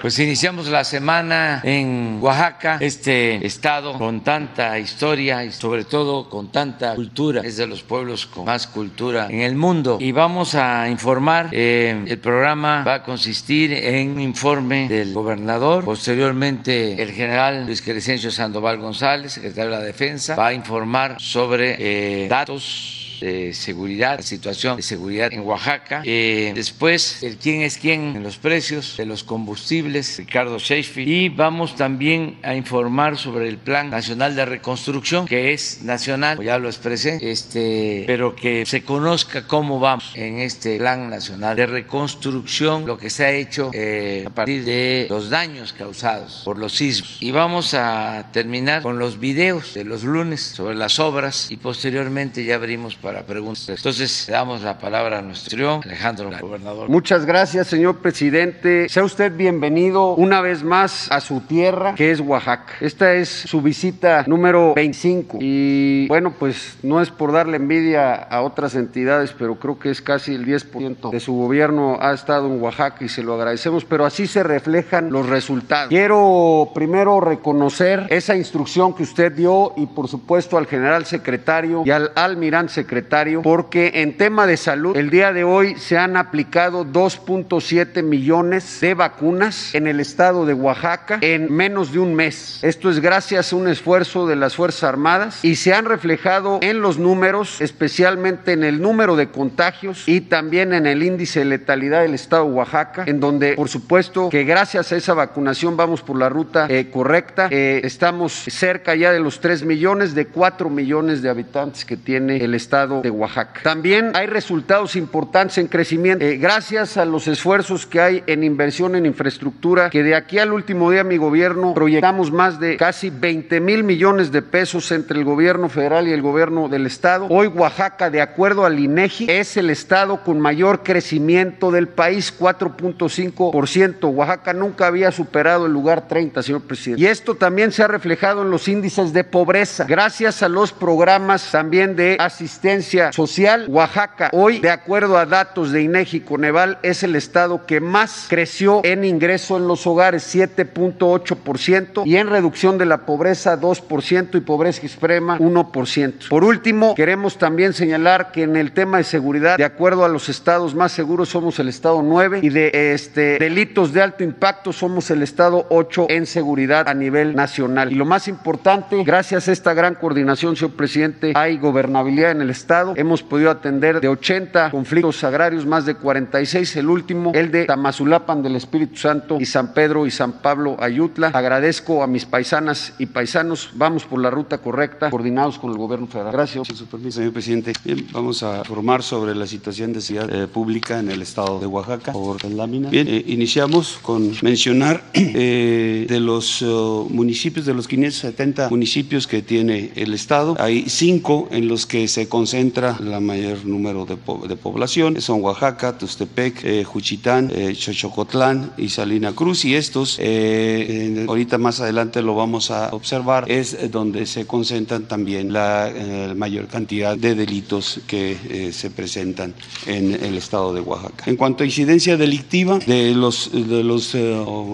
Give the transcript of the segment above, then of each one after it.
Pues iniciamos la semana en Oaxaca, este estado con tanta historia y sobre todo con tanta cultura, es de los pueblos con más cultura en el mundo. Y vamos a informar, eh, el programa va a consistir en un informe del gobernador, posteriormente el general Luis Crescencio Sandoval González, secretario de la Defensa, va a informar sobre eh, datos de seguridad, la situación de seguridad en Oaxaca. Eh, después, el quién es quién en los precios de los combustibles, Ricardo Sheffield. Y vamos también a informar sobre el Plan Nacional de Reconstrucción, que es nacional, ya lo expresé, este, pero que se conozca cómo vamos en este Plan Nacional de Reconstrucción, lo que se ha hecho eh, a partir de los daños causados por los sismos. Y vamos a terminar con los videos de los lunes sobre las obras y posteriormente ya abrimos para para preguntas. Entonces, damos la palabra a nuestro Alejandro, gobernador. Muchas gracias, señor presidente. Sea usted bienvenido una vez más a su tierra, que es Oaxaca. Esta es su visita número 25. Y bueno, pues no es por darle envidia a otras entidades, pero creo que es casi el 10% de su gobierno ha estado en Oaxaca y se lo agradecemos, pero así se reflejan los resultados. Quiero primero reconocer esa instrucción que usted dio y por supuesto al general secretario y al almirante secretario porque en tema de salud, el día de hoy se han aplicado 2.7 millones de vacunas en el estado de Oaxaca en menos de un mes. Esto es gracias a un esfuerzo de las Fuerzas Armadas y se han reflejado en los números, especialmente en el número de contagios y también en el índice de letalidad del estado de Oaxaca, en donde por supuesto que gracias a esa vacunación vamos por la ruta eh, correcta. Eh, estamos cerca ya de los 3 millones, de 4 millones de habitantes que tiene el estado de Oaxaca. También hay resultados importantes en crecimiento eh, gracias a los esfuerzos que hay en inversión en infraestructura, que de aquí al último día mi gobierno proyectamos más de casi 20 mil millones de pesos entre el gobierno federal y el gobierno del estado. Hoy Oaxaca, de acuerdo al INEGI, es el estado con mayor crecimiento del país, 4.5%. Oaxaca nunca había superado el lugar 30, señor presidente. Y esto también se ha reflejado en los índices de pobreza, gracias a los programas también de asistencia social, Oaxaca hoy, de acuerdo a datos de INEGI Coneval, es el estado que más creció en ingreso en los hogares, 7.8%, y en reducción de la pobreza, 2%, y pobreza extrema, 1%. Por último, queremos también señalar que en el tema de seguridad, de acuerdo a los estados más seguros, somos el estado 9 y de este, delitos de alto impacto somos el estado 8 en seguridad a nivel nacional. Y lo más importante, gracias a esta gran coordinación, señor presidente, hay gobernabilidad en el estado Hemos podido atender de 80 conflictos agrarios, más de 46, el último, el de Tamazulapan del Espíritu Santo y San Pedro y San Pablo Ayutla. Agradezco a mis paisanas y paisanos, vamos por la ruta correcta, coordinados con el gobierno federal. Gracias. Sin su permiso, señor presidente. Bien, vamos a informar sobre la situación de seguridad eh, pública en el estado de Oaxaca, por lámina. Bien, eh, iniciamos con mencionar eh, de los oh, municipios, de los 570 municipios que tiene el estado, hay cinco en los que se concentran entra la mayor número de, población, son Oaxaca, Tustepec, eh, Juchitán, eh, Xochocotlán y Salina Cruz, y estos, eh, ahorita más adelante lo vamos a observar, es donde se concentran también la mayor cantidad de delitos que se presentan en el estado de Oaxaca. En cuanto a incidencia delictiva de los, de los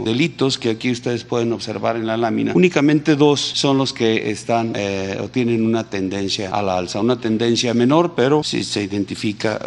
delitos que aquí ustedes pueden observar en la lámina, únicamente dos son los que están o tienen una tendencia a la alza, una tendencia menor, pero sí se identifica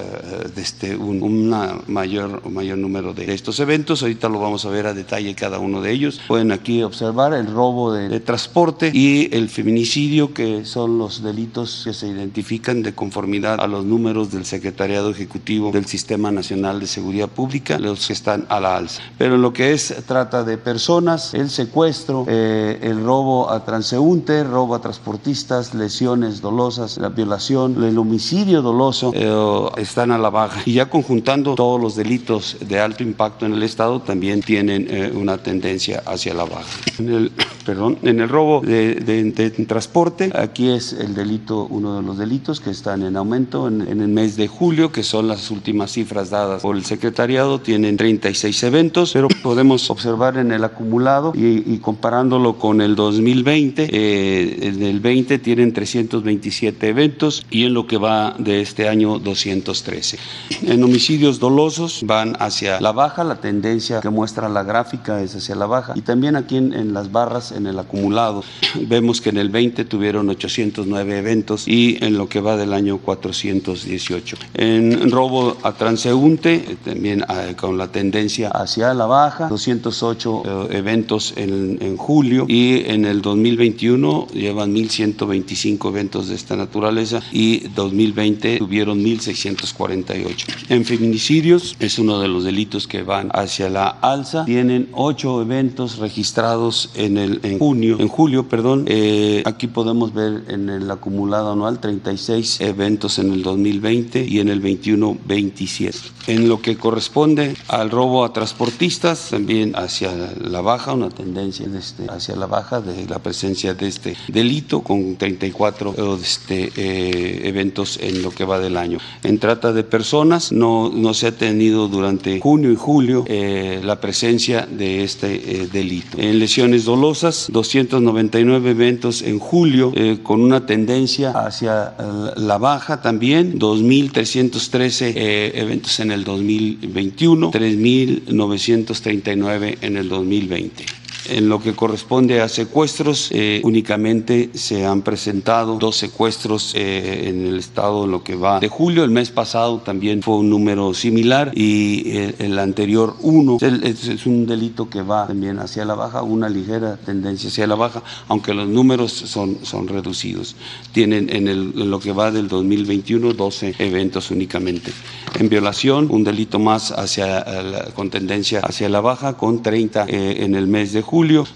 desde un una mayor, mayor número de estos eventos. Ahorita lo vamos a ver a detalle cada uno de ellos. Pueden aquí observar el robo de, transporte y el feminicidio, que son los delitos que se identifican de conformidad a los números del Secretariado Ejecutivo del Sistema Nacional de Seguridad Pública, los que están a la alza. Pero lo que es trata de personas, el secuestro, eh, el robo a transeúnte, robo a transportistas, lesiones dolosas, la violación, el homicidio doloso eh, están a la baja. Y ya conjuntando todos los delitos de alto impacto en el Estado, también tienen eh, una tendencia hacia la baja. En el perdón, en el robo de, de, transporte, aquí es el delito, uno de los delitos que están en aumento en, en, el mes de julio, que son las últimas cifras dadas por el secretariado, tienen 36 eventos, pero podemos observar en el acumulado y, y comparándolo con el 2020, eh, en el 20 tienen 327 eventos y en lo que va de este año 213. En homicidios dolosos van hacia la baja, la tendencia que muestra la gráfica es hacia la baja y también aquí en, las barras en el acumulado vemos que en el 20 tuvieron 809 eventos y en lo que va del año 418. En robo a transeúnte eh, también eh, con la tendencia hacia la baja, 208 eh, eventos en, en julio y en el 2021 llevan 1.125 eventos de esta naturaleza y 2020 tuvieron 1.648. En feminicidios es uno de los delitos que van hacia la alza. Tienen ocho eventos registrados en el en junio, en julio, perdón. Eh, aquí podemos ver en el acumulado anual 36 eventos en el 2020 y en el 21 27. En lo que corresponde al robo a transportistas, también hacia la baja, una tendencia este, hacia la baja de la presencia de este delito con 34 este, eh, eventos en lo que va del año. En trata de personas no, no se ha tenido durante junio y julio eh, la presencia de este eh, delito. En lesiones dolosas, 299 eventos en julio eh, con una tendencia hacia la baja también, 2.313 eh, eventos en el 2021, 3.939 en el 2020. En lo que corresponde a secuestros, eh, únicamente se han presentado dos secuestros eh, en el estado en lo que va de julio. El mes pasado también fue un número similar y el, el anterior uno. Es, es, un delito que va también hacia la baja, una ligera tendencia hacia la baja, aunque los números son, son reducidos. Tienen en, el, en lo que va del 2021 12 eventos únicamente. En violación, un delito más hacia la, con tendencia hacia la baja, con 30 eh, en el mes de julio,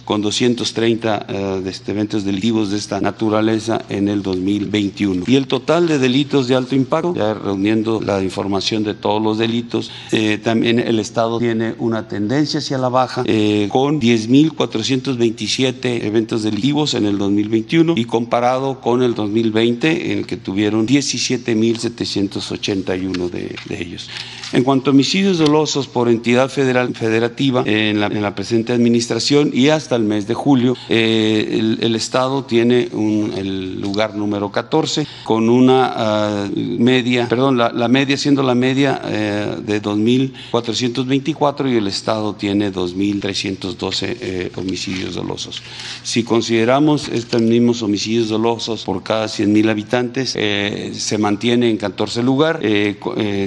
con 230 uh, de este, eventos delictivos de esta naturaleza en el 2021. Y el total de delitos de alto impacto, ya reuniendo la información de todos los delitos, eh, también el Estado tiene una tendencia hacia la baja, eh, con 10.427 eventos delictivos en el 2021 y comparado con el 2020, en el que tuvieron 17.781 de, de ellos. En cuanto a homicidios dolosos por entidad federal federativa en la, en la presente administración y hasta el mes de julio, eh, el, Estado tiene el lugar número 14 con una uh, media, perdón, la, media siendo la media eh, de 2.424 y el Estado tiene 2.312 eh, homicidios dolosos. Si consideramos estos mismos homicidios dolosos por cada 100.000 habitantes, eh, se mantiene en 14 lugar,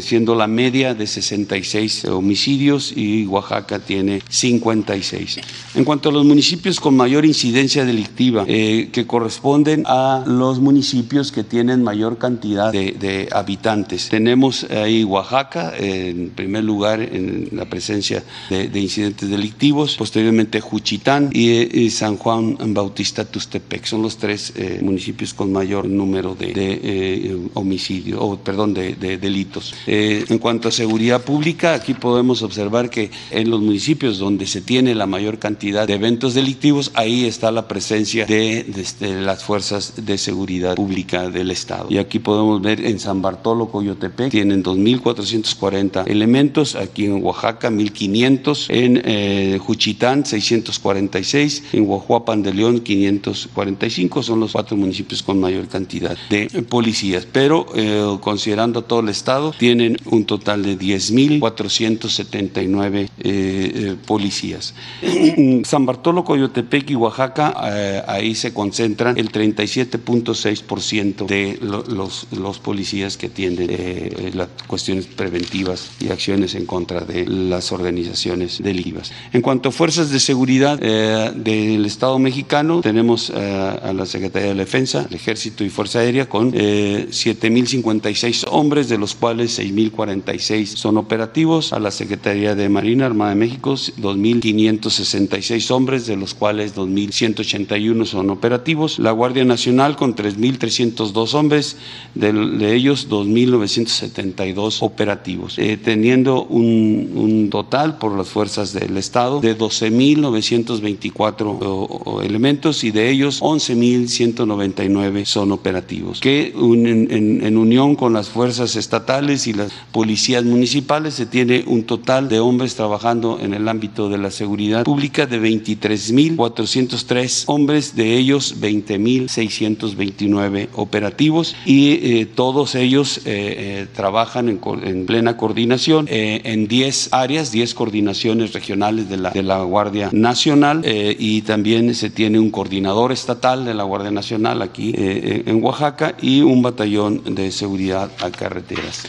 siendo la media de 66 homicidios y Oaxaca tiene 56. En cuanto a los municipios con mayor incidencia delictiva, eh, que corresponden a los municipios que tienen mayor cantidad de, habitantes, tenemos ahí Oaxaca en primer lugar en la presencia de, de incidentes delictivos, posteriormente Juchitán y, San Juan Bautista Tustepec. Son los tres eh, municipios con mayor número de, de eh, homicidios, o perdón, de, delitos. en cuanto a seguridad pública, aquí podemos observar que en los municipios donde se tiene la mayor cantidad de eventos delictivos, ahí está la presencia de, de, las fuerzas de seguridad pública del Estado. Y aquí podemos ver en San Bartolo, Coyotepec, tienen 2.440 elementos, aquí en Oaxaca 1.500, en eh, Juchitán 646, en Oaxuapan de León 545, son los cuatro municipios con mayor cantidad de policías. Pero eh, considerando todo el Estado, tienen un total de 10.479 eh, policías. San Bartolo, Coyotepec y Oaxaca, eh, ahí se concentran el 37.6% de lo, los, policías que atienden eh, las cuestiones preventivas y acciones en contra de las organizaciones delictivas. En cuanto a fuerzas de seguridad eh, del Estado mexicano, tenemos a la Secretaría de Defensa, el Ejército y Fuerza Aérea con 7.056 hombres, de los cuales 6.046 son operativos, a la Secretaría de Marina Armada de México 2.566 2.026 hombres, de los cuales 2.181 son operativos. La Guardia Nacional con 3.302 hombres, de, de ellos 2.972 operativos, eh, teniendo un, un, total por las fuerzas del Estado de 12.924 elementos y de ellos 11.199 son operativos, que un, en, en unión con las fuerzas estatales y las policías municipales se tiene un total de hombres trabajando en el ámbito de la seguridad pública de 23.403 hombres, de ellos 20.629 operativos y eh, todos ellos eh, eh, trabajan en, en, plena coordinación en 10 áreas, 10 coordinaciones regionales de la, de la Guardia Nacional y también se tiene un coordinador estatal de la Guardia Nacional aquí en Oaxaca y un batallón de seguridad a carreteras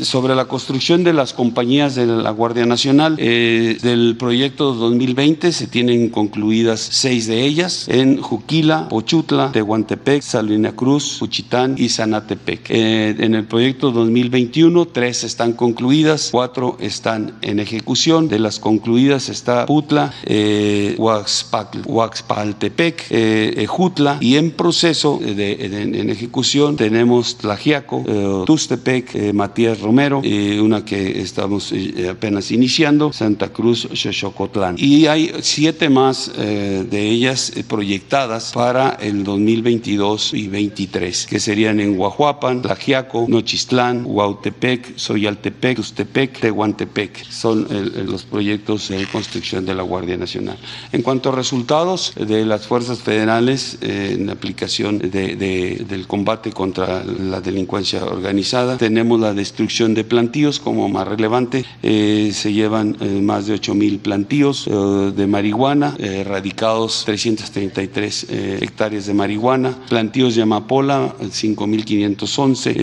sobre la construcción de las compañías de la Guardia Nacional. Eh, del proyecto 2020 se tienen concluidas seis de ellas en Juquila, Pochutla, Tehuantepec, Salina Cruz, Puchitán y Zanatepec. Eh, en el proyecto 2021 tres están concluidas, cuatro están en ejecución. De las concluidas está Putla, eh, Huaxpaltepec, eh, Ejutla y en proceso de, de, en ejecución tenemos Tlajiaco, Tustepec, Matías Romero, eh, una que estamos eh, apenas iniciando, Santa Cruz, Xochocotlán. Y hay siete más eh, de ellas proyectadas para el 2022 y 23, que serían en Guajuapan, Tlajiaco, Nochistlán, Huautepec, Soyaltepec, Ustepec, Tehuantepec. Son los proyectos de construcción de la Guardia Nacional. En cuanto a resultados de las fuerzas federales en aplicación de, de, del combate contra la delincuencia organizada, tenemos la destrucción de plantíos como más relevante. Eh, se llevan eh, más de 8 mil plantíos eh, de marihuana, erradicados 333 hectáreas de marihuana, plantíos de amapola 5.511,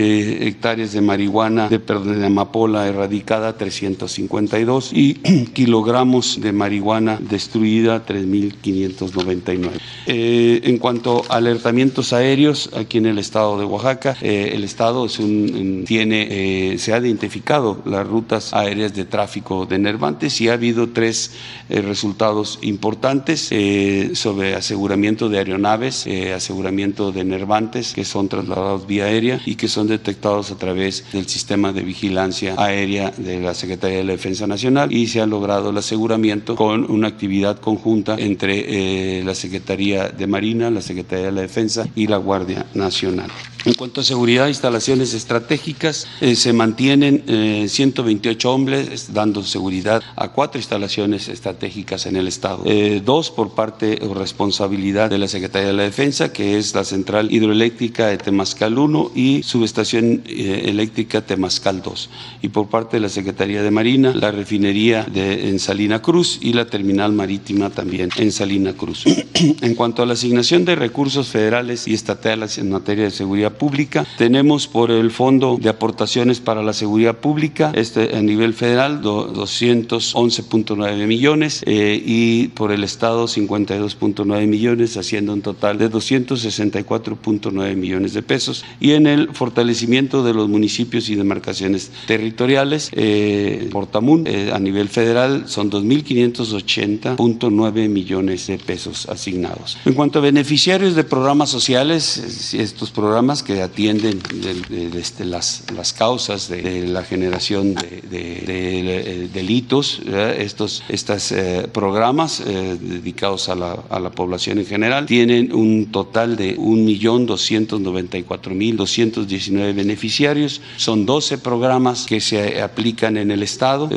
hectáreas de marihuana de, perdón, de amapola erradicada 352 y kilogramos de marihuana destruida 3.599. en cuanto a alertamientos aéreos, aquí en el estado de Oaxaca, el estado es un, tiene se ha identificado las rutas aéreas de tráfico de nervantes y ha habido tres eh, resultados importantes eh, sobre aseguramiento de aeronaves, eh, aseguramiento de nervantes que son trasladados vía aérea y que son detectados a través del sistema de vigilancia aérea de la Secretaría de la Defensa Nacional y se ha logrado el aseguramiento con una actividad conjunta entre la Secretaría de Marina, la Secretaría de la Defensa y la Guardia Nacional. En cuanto a seguridad, instalaciones estratégicas, eh, se mantienen eh, 128 hombres dando seguridad a cuatro instalaciones estratégicas en el Estado. Eh, dos por parte o responsabilidad de la Secretaría de la Defensa, que es la central hidroeléctrica de Temascal 1 y subestación eh, eléctrica Temascal 2. Y por parte de la Secretaría de Marina, la refinería de, en Salina Cruz y la terminal marítima también en Salina Cruz. en cuanto a la asignación de recursos federales y estatales en materia de seguridad pública. Tenemos por el Fondo de Aportaciones para la Seguridad Pública, este a nivel federal, 211.9 millones eh, y por el Estado 52.9 millones, haciendo un total de 264.9 millones de pesos. Y en el fortalecimiento de los municipios y demarcaciones territoriales, eh, Portamun, eh, a nivel federal, son 2.580.9 millones de pesos asignados. En cuanto a beneficiarios de programas sociales, estos programas que atienden de, de, de este, las, causas de, la generación de, delitos. ¿verdad? Estos estos, eh, programas eh, dedicados a la, a la, población en general tienen un total de 1.294.219 beneficiarios. Son 12 programas que se aplican en el Estado.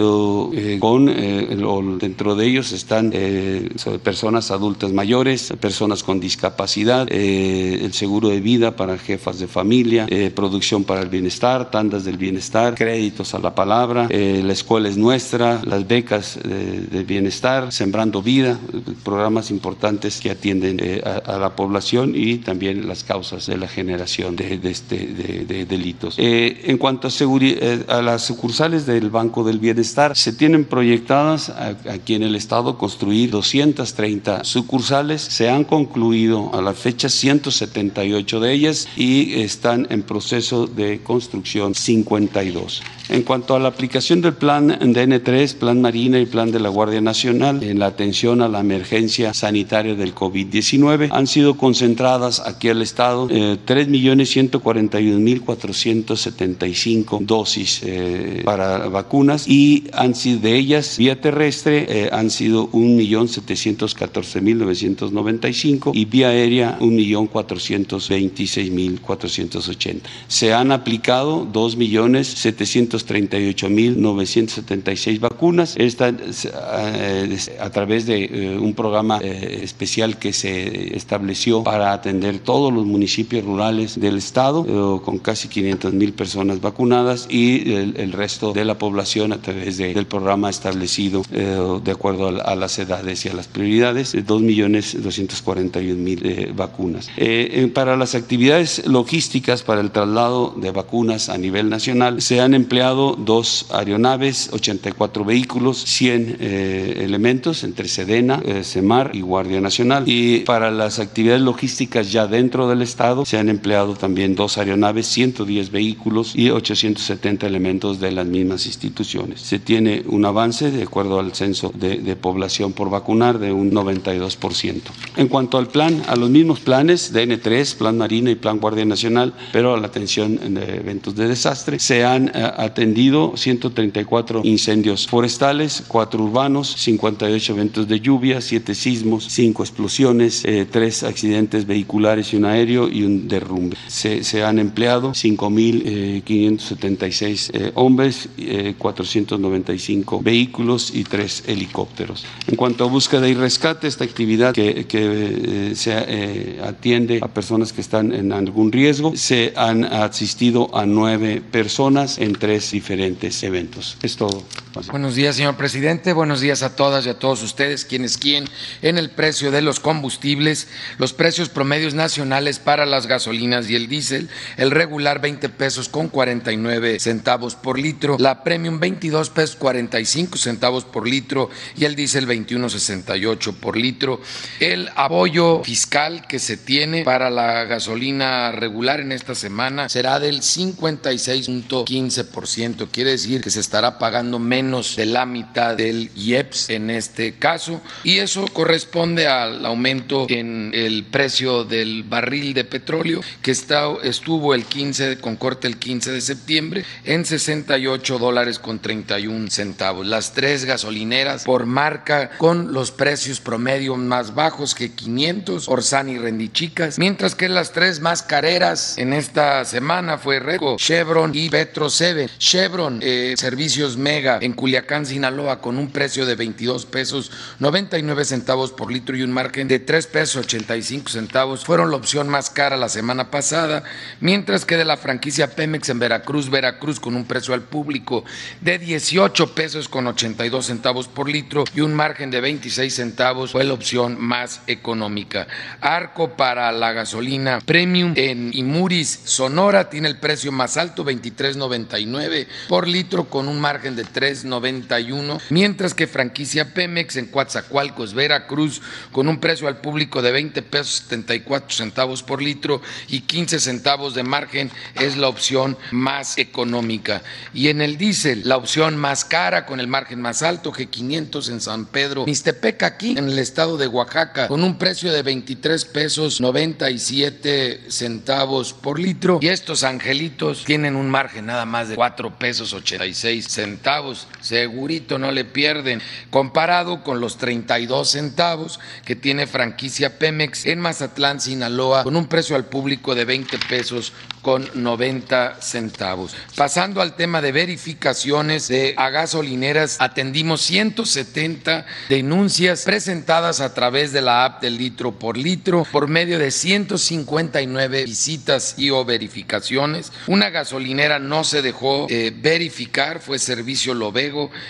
Eh, con, dentro de ellos están personas adultas mayores, personas con discapacidad, el seguro de vida para jefas de familia, eh, producción para el bienestar, tandas del bienestar, créditos a la palabra, eh, la escuela es nuestra, las becas de, de, bienestar, sembrando vida, programas importantes que atienden eh, a, la población y también las causas de la generación de, este, de, delitos. Eh, en cuanto eh, a, las sucursales del Banco del Bienestar, se tienen proyectadas aquí en el Estado construir 230 sucursales, se han concluido a la fecha 178 de ellas y están en proceso de construcción 52. En cuanto a la aplicación del plan DN3, Plan Marina y Plan de la Guardia Nacional en la atención a la emergencia sanitaria del COVID-19, han sido concentradas aquí al Estado eh, 3.141.475 dosis eh, para vacunas y han sido de ellas vía terrestre eh, han sido 1.714.995 y vía aérea 1.426.480. Se han aplicado 2.738.976 vacunas, esta eh, a través de eh, un programa eh, especial que se estableció para atender todos los municipios rurales del estado, con casi 500 mil personas vacunadas y el, resto de la población a través de, del programa establecido de acuerdo a, las edades y a las prioridades, 2.241.000 vacunas. para las actividades logísticas para el traslado de vacunas a nivel nacional, se han empleado dos aeronaves, 84 vehículos, 100 eh, elementos entre Sedena, eh, Semar y Guardia Nacional. Y para las actividades logísticas ya dentro del Estado, se han empleado también dos aeronaves, 110 vehículos y 870 elementos de las mismas instituciones. Se tiene un avance, de acuerdo al censo de, de población por vacunar, de un 92%. En cuanto al plan, a los mismos planes, DN3, Plan Marina y Plan Guardia Nacional, pero a la atención de eventos de desastre, se han eh, atendido 134 incendios forestales, 4 urbanos, 58 eventos de lluvia, 7 sismos, 5 explosiones, eh, 3 accidentes vehiculares y un aéreo y un derrumbe. Se, han empleado 5.576 eh, hombres, 495 vehículos y 3 helicópteros. En cuanto a búsqueda y rescate, esta actividad que, que se atiende a personas que están en algún riesgo, se han asistido a nueve personas en tres diferentes eventos. Es todo. Buenos días, señor presidente. Buenos días a todas y a todos ustedes, quienes quieren en el precio de los combustibles, los precios promedios nacionales para las gasolinas y el diésel, el regular 20 pesos con 49 centavos por litro, la premium 22 pesos 45 centavos por litro y el diésel 21.68 por litro. El apoyo fiscal que se tiene para la gasolina regular en esta semana será del 56.15%, quiere decir que se estará pagando menos menos de la mitad del IEPS en este caso y eso corresponde al aumento en el precio del barril de petróleo que está, estuvo el 15 con corte el 15 de septiembre en 68 dólares con 31 centavos. Las tres gasolineras por marca con los precios promedio más bajos que 500, Orsan y Rendichicas, mientras que las tres más careras en esta semana fue Reco, Chevron y Petro 7. Chevron, eh, servicios Mega en Culiacán, Sinaloa, con un precio de 22 pesos 99 centavos por litro y un margen de 3 pesos 85 centavos, fueron la opción más cara la semana pasada, mientras que de la franquicia Pemex en Veracruz, Veracruz con un precio al público de 18 pesos con 82 centavos por litro y un margen de 26 centavos fue la opción más económica. Arco para la gasolina premium en Imuris, Sonora, tiene el precio más alto, 23.99 por litro con un margen de 3 91, mientras que franquicia Pemex en Coatzacoalcos, Veracruz, con un precio al público de 20 pesos 74 centavos por litro y 15 centavos de margen, es la opción más económica. Y en el diésel, la opción más cara con el margen más alto, G500 en San Pedro, Mixtepec aquí en el estado de Oaxaca, con un precio de 23 pesos 97 centavos por litro. Y estos angelitos tienen un margen nada más de 4 pesos 86 centavos segurito no le pierden, comparado con los 32 centavos que tiene franquicia Pemex en Mazatlán, Sinaloa, con un precio al público de 20 pesos con 90 centavos. Pasando al tema de verificaciones de a gasolineras, atendimos 170 denuncias presentadas a través de la app del litro por litro por medio de 159 visitas y o verificaciones. Una gasolinera no se dejó eh, verificar, fue servicio Love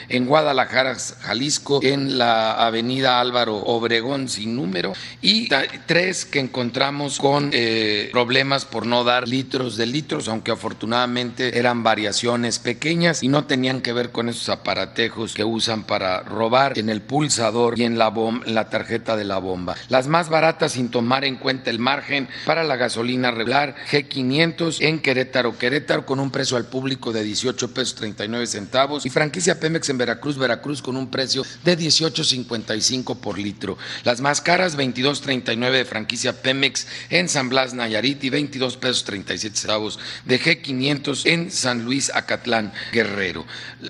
En Guadalajara, Jalisco, en la avenida Álvaro Obregón sin número y tres que encontramos con eh, problemas por no dar litros de litros, aunque afortunadamente eran variaciones pequeñas y no tenían que ver con esos aparatejos que usan para robar en el pulsador y en la, en la tarjeta de la bomba. Las más baratas sin tomar en cuenta el margen para la gasolina regular G500 en Querétaro, Querétaro con un precio al público de 18 pesos 39 centavos y franquicia Pemex en Veracruz, Veracruz con un precio de 18.55 por litro. Las más caras 22.39 de franquicia Pemex en San Blas Nayarit y 22 pesos 37 centavos de G500 en San Luis Acatlán Guerrero.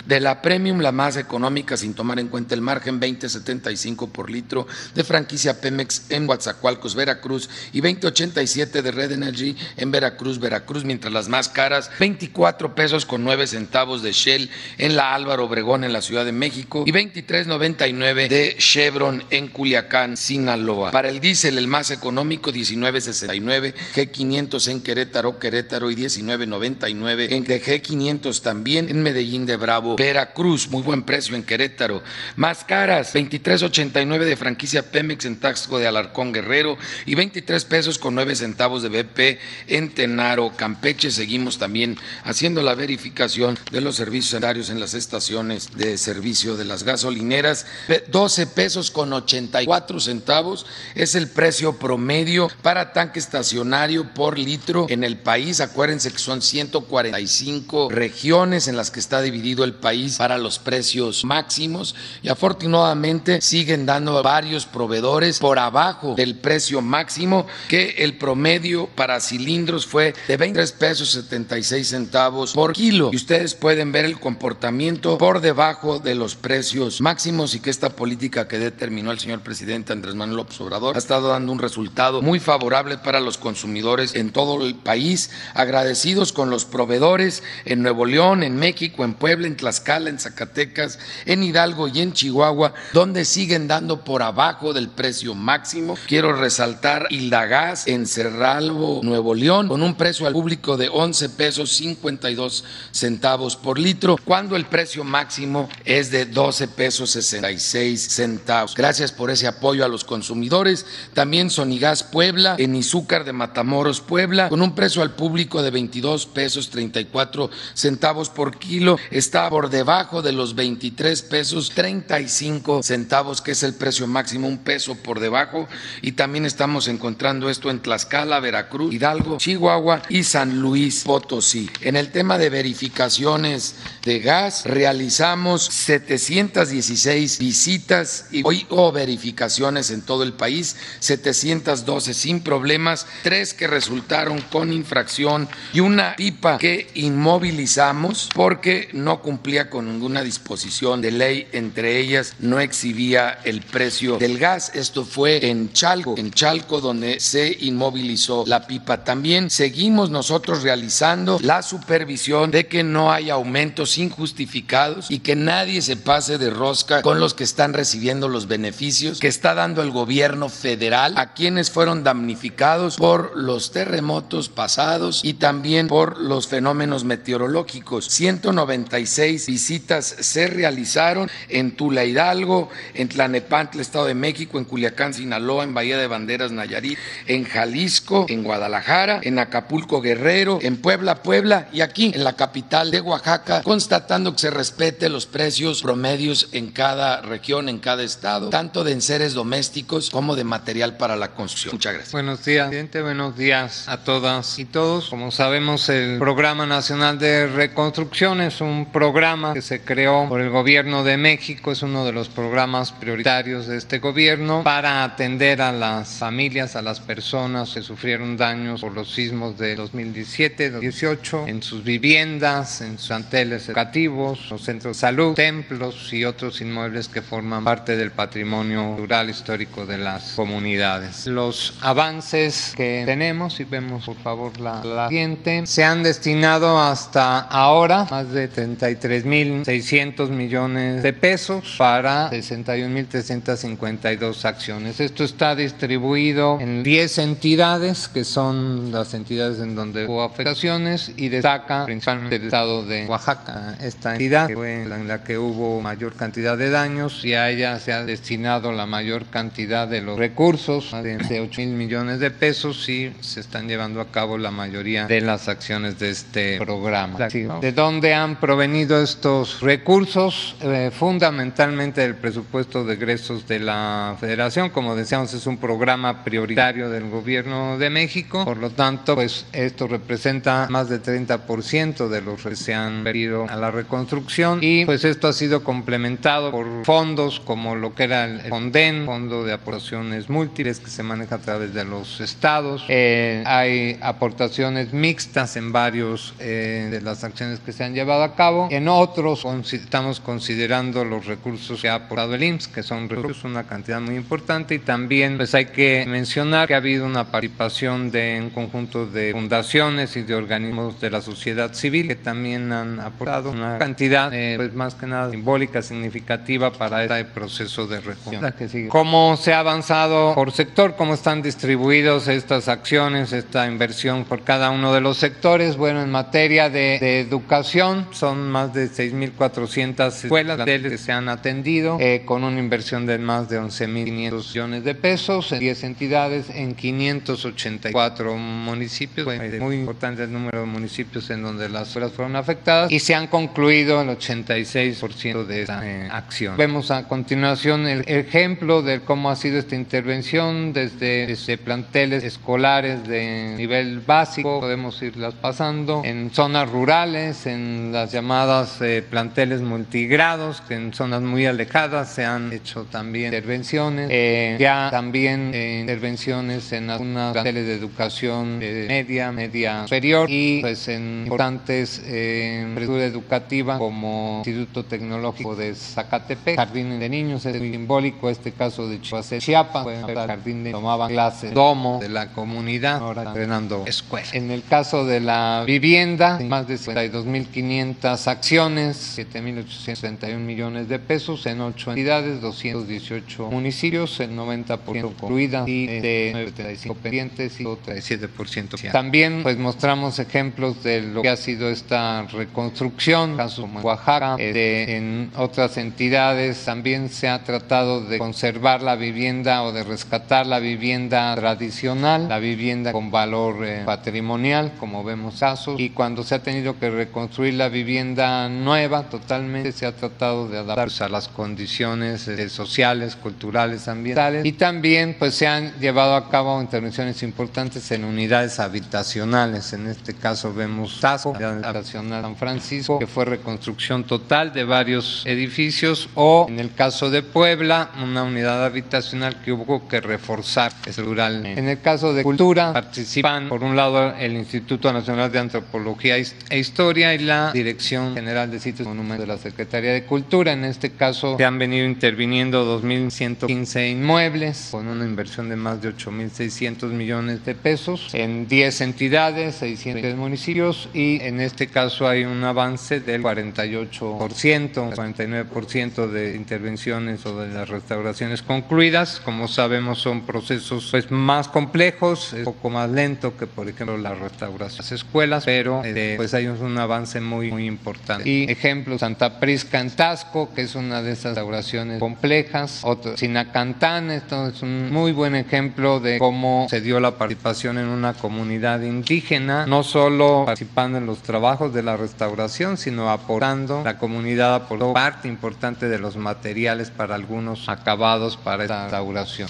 De la Premium la más económica sin tomar en cuenta el margen 20.75 por litro de franquicia Pemex en Coatzacoalcos, Veracruz y 20.87 de Red Energy en Veracruz, Veracruz, mientras las más caras 24 pesos con 9 centavos de Shell en la Obregón en la Ciudad de México y 23.99 de Chevron en Culiacán, Sinaloa. Para el diésel el más económico 19.69, G500 en Querétaro, Querétaro y 19.99 en G500 también en Medellín de Bravo, Veracruz, muy buen precio en Querétaro. Más caras 23.89 de franquicia Pemex en Taxco de Alarcón Guerrero y 23 pesos con 9 centavos de BP en Tenaro, Campeche. Seguimos también haciendo la verificación de los servicios sanitarios en las estaciones de servicio de las gasolineras. 12 pesos con 84 centavos es el precio promedio para tanque estacionario por litro en el país. Acuérdense que son 145 regiones en las que está dividido el país para los precios máximos y afortunadamente siguen dando varios proveedores por abajo del precio máximo que el promedio para cilindros fue de 23 pesos 76 centavos por kilo y ustedes pueden ver el comportamiento por debajo de los precios máximos y que esta política que determinó el señor presidente Andrés Manuel López Obrador ha estado dando un resultado muy favorable para los consumidores en todo el país, agradecidos con los proveedores en Nuevo León, en México, en Puebla, en Tlaxcala, en Zacatecas, en Hidalgo y en Chihuahua, donde siguen dando por abajo del precio máximo. Quiero resaltar Gas en Cerralbo, Nuevo León, con un precio al público de 11 pesos 52 centavos por litro, cuando el precio máximo es de 12 pesos 66 centavos. Gracias por ese apoyo a los consumidores. También Sonigas Puebla, en Izúcar de Matamoros, Puebla, con un precio al público de 22 pesos 34 centavos por kilo, está por debajo de los 23 pesos 35 centavos, que es el precio máximo, un peso por debajo. Y también estamos encontrando esto en Tlaxcala, Veracruz, Hidalgo, Chihuahua y San Luis Potosí. En el tema de verificaciones de gas, realizamos 716 visitas y hoy o verificaciones en todo el país, 712 sin problemas, tres que resultaron con infracción y una pipa que inmovilizamos porque no cumplía con ninguna disposición de ley, entre ellas no exhibía el precio del gas. Esto fue en Chalco, en Chalco donde se inmovilizó la pipa. También seguimos nosotros realizando la supervisión de que no haya aumentos injustificados y que nadie se pase de rosca con los que están recibiendo los beneficios que está dando el gobierno federal a quienes fueron damnificados por los terremotos pasados y también por los fenómenos meteorológicos. 196 visitas se realizaron en Tula Hidalgo, en Tlanepantla, Estado de México, en Culiacán, Sinaloa, en Bahía de Banderas, Nayarit, en Jalisco, en Guadalajara, en Acapulco, Guerrero, en Puebla, Puebla y aquí en la capital de Oaxaca, constatando que se respete los precios promedios en cada región, en cada estado, tanto de enseres domésticos como de material para la construcción. Muchas gracias. Buenos días, presidente. Buenos días a todas y todos. Como sabemos, el Programa Nacional de Reconstrucción es un programa que se creó por el gobierno de México, es uno de los programas prioritarios de este gobierno para atender a las familias, a las personas que sufrieron daños por los sismos de 2017, 2018, en sus viviendas, en sus anteles educativos, centros de salud, templos y otros inmuebles que forman parte del patrimonio rural histórico de las comunidades. Los avances que tenemos, si vemos por favor la, la siguiente, se han destinado hasta ahora más de 33.600 millones de pesos para 61.352 acciones. Esto está distribuido en 10 entidades, que son las entidades en donde hubo afectaciones, y destaca principalmente el estado de Oaxaca. Esta entidad que fue en la que hubo mayor cantidad de daños y a ella se ha destinado la mayor cantidad de los recursos, más de 8 mil millones de pesos y se están llevando a cabo la mayoría de las acciones de este programa. ¿De dónde han provenido estos recursos? Eh, fundamentalmente del presupuesto de egresos de la Federación. Como decíamos, es un programa prioritario del gobierno de México. Por lo tanto, pues esto representa más del 30% de los que se han venido a la reconstrucción y pues esto ha sido complementado por fondos como lo que era el FONDEN, Fondo de Aportaciones Múltiples que se maneja a través de los estados. Eh, hay aportaciones mixtas en varios eh, de las acciones que se han llevado a cabo. En otros estamos considerando los recursos que ha aportado el IMSS, que son recursos, una cantidad muy importante y también pues hay que mencionar que ha habido una participación de un conjunto de fundaciones y de organismos de la sociedad civil que también han aportado una cantidad eh, pues más que nada simbólica, significativa para este proceso de reconstrucción. ¿Cómo se ha avanzado por sector? ¿Cómo están distribuidos estas acciones, esta inversión por cada uno de los sectores? Bueno, en materia de, educación son más de 6.400 escuelas que se han atendido eh, con una inversión de más de 11.500 millones de pesos en 10 entidades en 584 municipios. muy importante el número de municipios en donde las escuelas fueron afectadas y se han concluido el 86% de esta eh, acción. Vemos a continuación el ejemplo de cómo ha sido esta intervención desde, planteles escolares de nivel básico, podemos irlas pasando, en zonas rurales, en las llamadas eh, planteles multigrados, que en zonas muy alejadas se han hecho también intervenciones, eh, ya también eh, intervenciones en algunas planteles de educación media, media superior y pues en importantes infraestructura educativa como Instituto Tecnológico de Zacatepec, Jardín de Niños, es simbólico este caso de Chiapas, el jardín tomaban clases, domo de la comunidad, ahora entrenando escuela. En el caso de la vivienda, más de 52.500 acciones, 7.831 millones de pesos en 8 entidades, 218 municipios, el 90% concluida y de 95 pendientes y 37%. También pues mostramos ejemplos de lo que ha sido esta reconstrucción, caso como Oaxaca, eh, en otras entidades. También se ha tratado de conservar la vivienda o de rescatar la vivienda tradicional, la vivienda con valor eh, patrimonial, como vemos casos, y cuando se ha tenido que reconstruir la vivienda nueva, totalmente se ha tratado de adaptarse a las condiciones eh, sociales, culturales, ambientales, y también pues se han llevado a cabo intervenciones importantes en unidades habitacionales, en este caso vemos Tasco, habitacional San Francisco, que fue reconstrucción total de varios edificios, o en el caso de Puebla, una unidad habitacional que hubo que reforzar estructuralmente. En el caso de cultura, participan por un lado el Instituto Nacional de Antropología e Historia y la Dirección General de Sitios y Monumentos de la Secretaría de Cultura. En este caso se han venido interviniendo 2.115 inmuebles con una inversión de más de 8.600 millones de pesos en 10 entidades, 600 municipios y en este caso hay un avance del 48%, 49% de intervenciones o de las restauraciones concluidas. Como sabemos son procesos pues, más complejos, un poco más lento que por ejemplo la restauración de las escuelas, pero eh, pues hay un avance muy, muy importante. Y ejemplo, Santa Prisca en Tasco, que es una de esas restauraciones complejas. Otro, Sinacantán, esto es un muy buen ejemplo de cómo se dio la participación en una comunidad indígena, no solo participando en los trabajos de la restauración, sino aportando la comunidad aportó parte importante de los materiales para algunos acabados para esta restauración.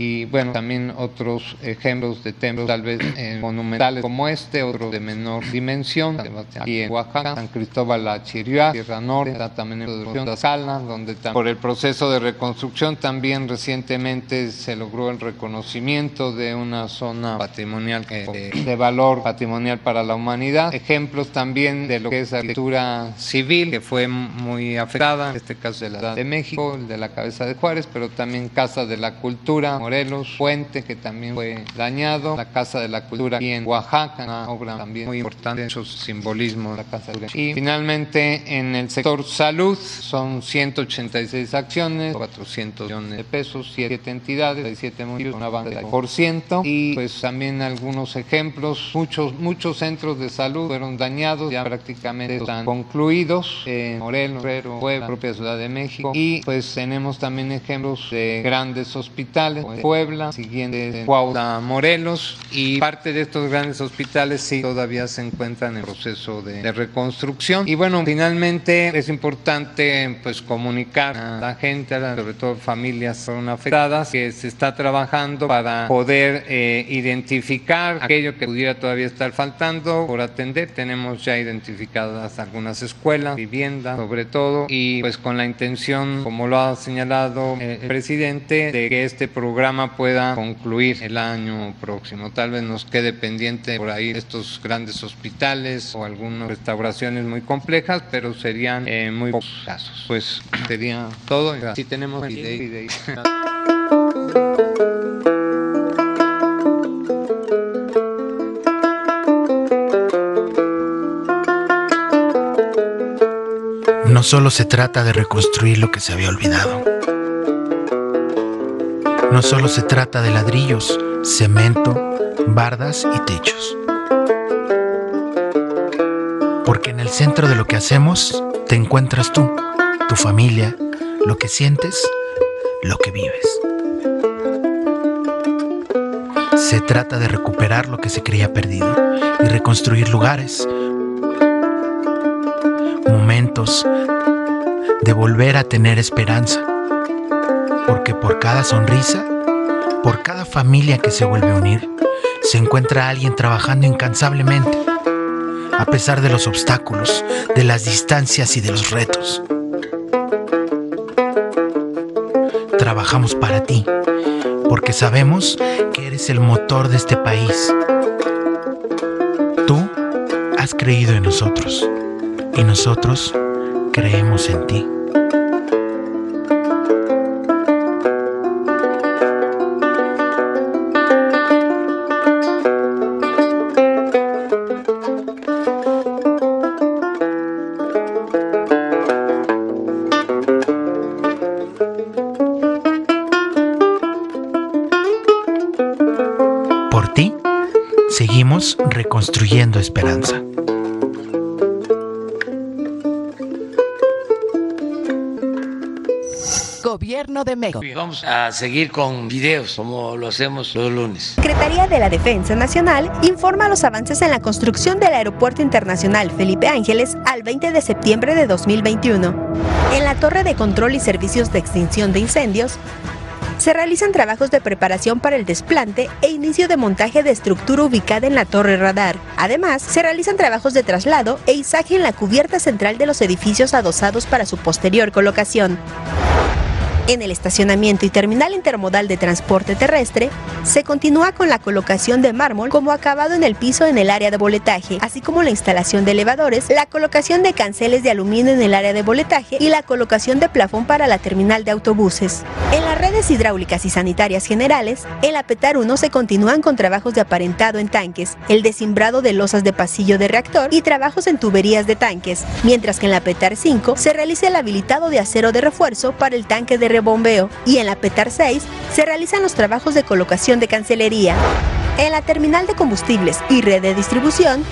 Y bueno, también otros ejemplos de templos tal vez eh, monumentales como este, otro de menor dimensión, aquí en Oaxaca, San Cristóbal La Chiriá, Tierra Norte, también en de Sala, donde por el proceso de reconstrucción también recientemente se logró el reconocimiento de una zona patrimonial de, de valor patrimonial para la humanidad. Ejemplos también de lo que es arquitectura civil, que fue muy afectada, en este caso de la Ciudad de México, el de la Cabeza de Juárez, pero también Casa de la Cultura, Morelos, Puente, que también fue dañado, la Casa de la Cultura aquí en Oaxaca, una obra también muy importante, muchos simbolismos la Casa Y finalmente en el sector salud son 186 acciones, 400 millones de pesos, 7 entidades, 7 municipios, una banda de por ciento y pues también algunos ejemplos, muchos muchos centros de salud fueron dañados, ya prácticamente están concluidos concluidos en Morelos, Guerrero, Puebla, propia Ciudad de México. Y pues tenemos también ejemplos de grandes hospitales, Puebla, siguiente Cuautla, Morelos. Y parte de estos grandes hospitales sí todavía se encuentran en proceso de, de reconstrucción. Y bueno, finalmente es importante pues comunicar a la gente, sobre todo familias son afectadas, que se está trabajando para poder eh, identificar aquello que pudiera todavía estar faltando por atender. Tenemos ya identificadas algunas escuelas, viviendas sobre todo, y pues con la intención, como lo ha señalado eh, el presidente, de que este programa pueda concluir el año próximo. Tal vez nos quede pendiente por ahí estos grandes hospitales o algunas restauraciones muy complejas, pero serían eh, muy pocos casos. Pues sería todo. Si tenemos ideas. solo se trata de reconstruir lo que se había olvidado. No solo se trata de ladrillos, cemento, bardas y techos. Porque en el centro de lo que hacemos te encuentras tú, tu familia, lo que sientes, lo que vives. Se trata de recuperar lo que se creía perdido y reconstruir lugares, momentos, de volver a tener esperanza. Porque por cada sonrisa, por cada familia que se vuelve a unir, se encuentra alguien trabajando incansablemente, a pesar de los obstáculos, de las distancias y de los retos. Trabajamos para ti, porque sabemos que eres el motor de este país. Tú has creído en nosotros y nosotros creemos en ti. De México. Vamos a seguir con videos como lo hacemos los lunes. Secretaría de la Defensa Nacional informa los avances en la construcción del Aeropuerto Internacional Felipe Ángeles al 20 de septiembre de 2021. En la Torre de Control y Servicios de Extinción de Incendios, se realizan trabajos de preparación para el desplante e inicio de montaje de estructura ubicada en la torre radar. Además, se realizan trabajos de traslado e izaje en la cubierta central de los edificios adosados para su posterior colocación. En el estacionamiento y terminal intermodal de transporte terrestre, se continúa con la colocación de mármol como acabado en el piso en el área de boletaje, así como la instalación de elevadores, la colocación de canceles de aluminio en el área de boletaje y la colocación de plafón para la terminal de autobuses. En las redes hidráulicas y sanitarias generales, en la PETAR 1 se continúan con trabajos de aparentado en tanques, el desimbrado de losas de pasillo de reactor y trabajos en tuberías de tanques, mientras que en la PETAR 5 se realiza el habilitado de acero de refuerzo para el tanque de rebombeo y en la PETAR 6 se realizan los trabajos de colocación de cancelería. En la terminal de combustibles y red de distribución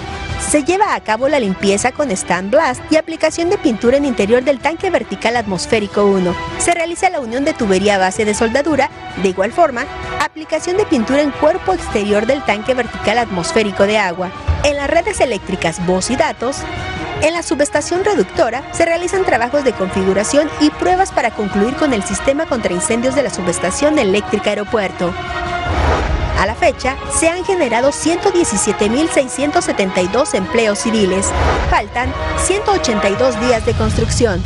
se lleva a cabo la limpieza con stand blast y aplicación de pintura en interior del tanque vertical atmosférico 1. Se realiza la unión de tubería base de soldadura, de igual forma, aplicación de pintura en cuerpo exterior del tanque vertical atmosférico de agua. En las redes eléctricas voz y datos, en la subestación reductora se realizan trabajos de configuración y pruebas para concluir con el sistema contra incendios de la subestación eléctrica aeropuerto. A la fecha, se han generado 117.672 empleos civiles. Faltan 182 días de construcción.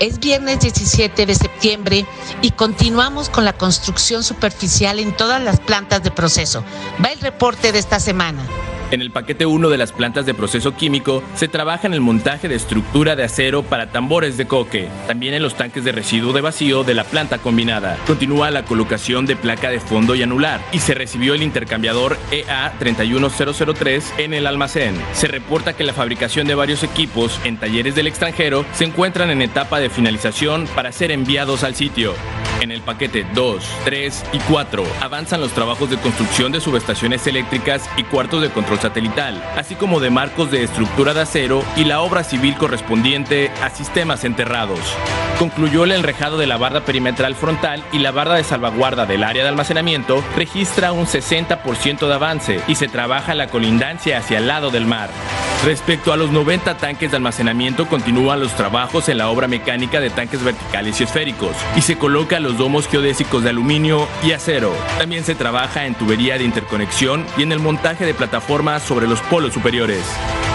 Es viernes 17 de septiembre y continuamos con la construcción superficial en todas las plantas de proceso. Va el reporte de esta semana. En el paquete 1 de las plantas de proceso químico se trabaja en el montaje de estructura de acero para tambores de coque, también en los tanques de residuo de vacío de la planta combinada. Continúa la colocación de placa de fondo y anular y se recibió el intercambiador E EA 31003 en el almacén. Se reporta que la fabricación de varios equipos en talleres del extranjero se encuentran en etapa de finalización para ser enviados al sitio. En el paquete 2, 3 y 4 avanzan los trabajos de construcción de subestaciones eléctricas y cuartos de control satelital, así como de marcos de estructura de acero y la obra civil correspondiente a sistemas enterrados. Concluyó el enrejado de la barda perimetral frontal y la barda de salvaguarda del área de almacenamiento registra un 60% de avance y se trabaja la colindancia hacia el lado del mar. Respecto a los 90 tanques de almacenamiento, continúan los trabajos en la obra mecánica de tanques verticales y esféricos y se colocan los domos geodésicos de aluminio y acero. También se trabaja en tubería de interconexión y en el montaje de plataformas sobre los polos superiores.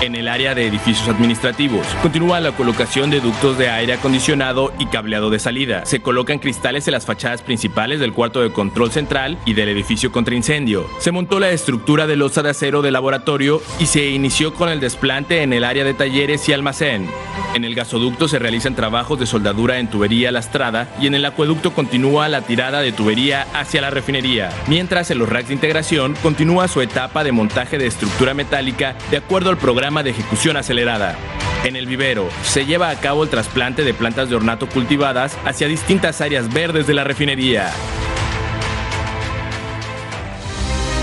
En el área de edificios administrativos, continúa la colocación de ductos de aire acondicionado y cableado de salida. Se colocan cristales en las fachadas principales del cuarto de control central y del edificio contra incendio. Se montó la estructura de losa de acero de laboratorio y se inició con el desplante en el área de talleres y almacén. En el gasoducto se realizan trabajos de soldadura en tubería lastrada y en el acueducto continúa la tirada de tubería hacia la refinería, mientras en los racks de integración continúa su etapa de montaje de estructura metálica de acuerdo al programa de ejecución acelerada. En el vivero se lleva a cabo el trasplante de plantas de ornato cultivadas hacia distintas áreas verdes de la refinería.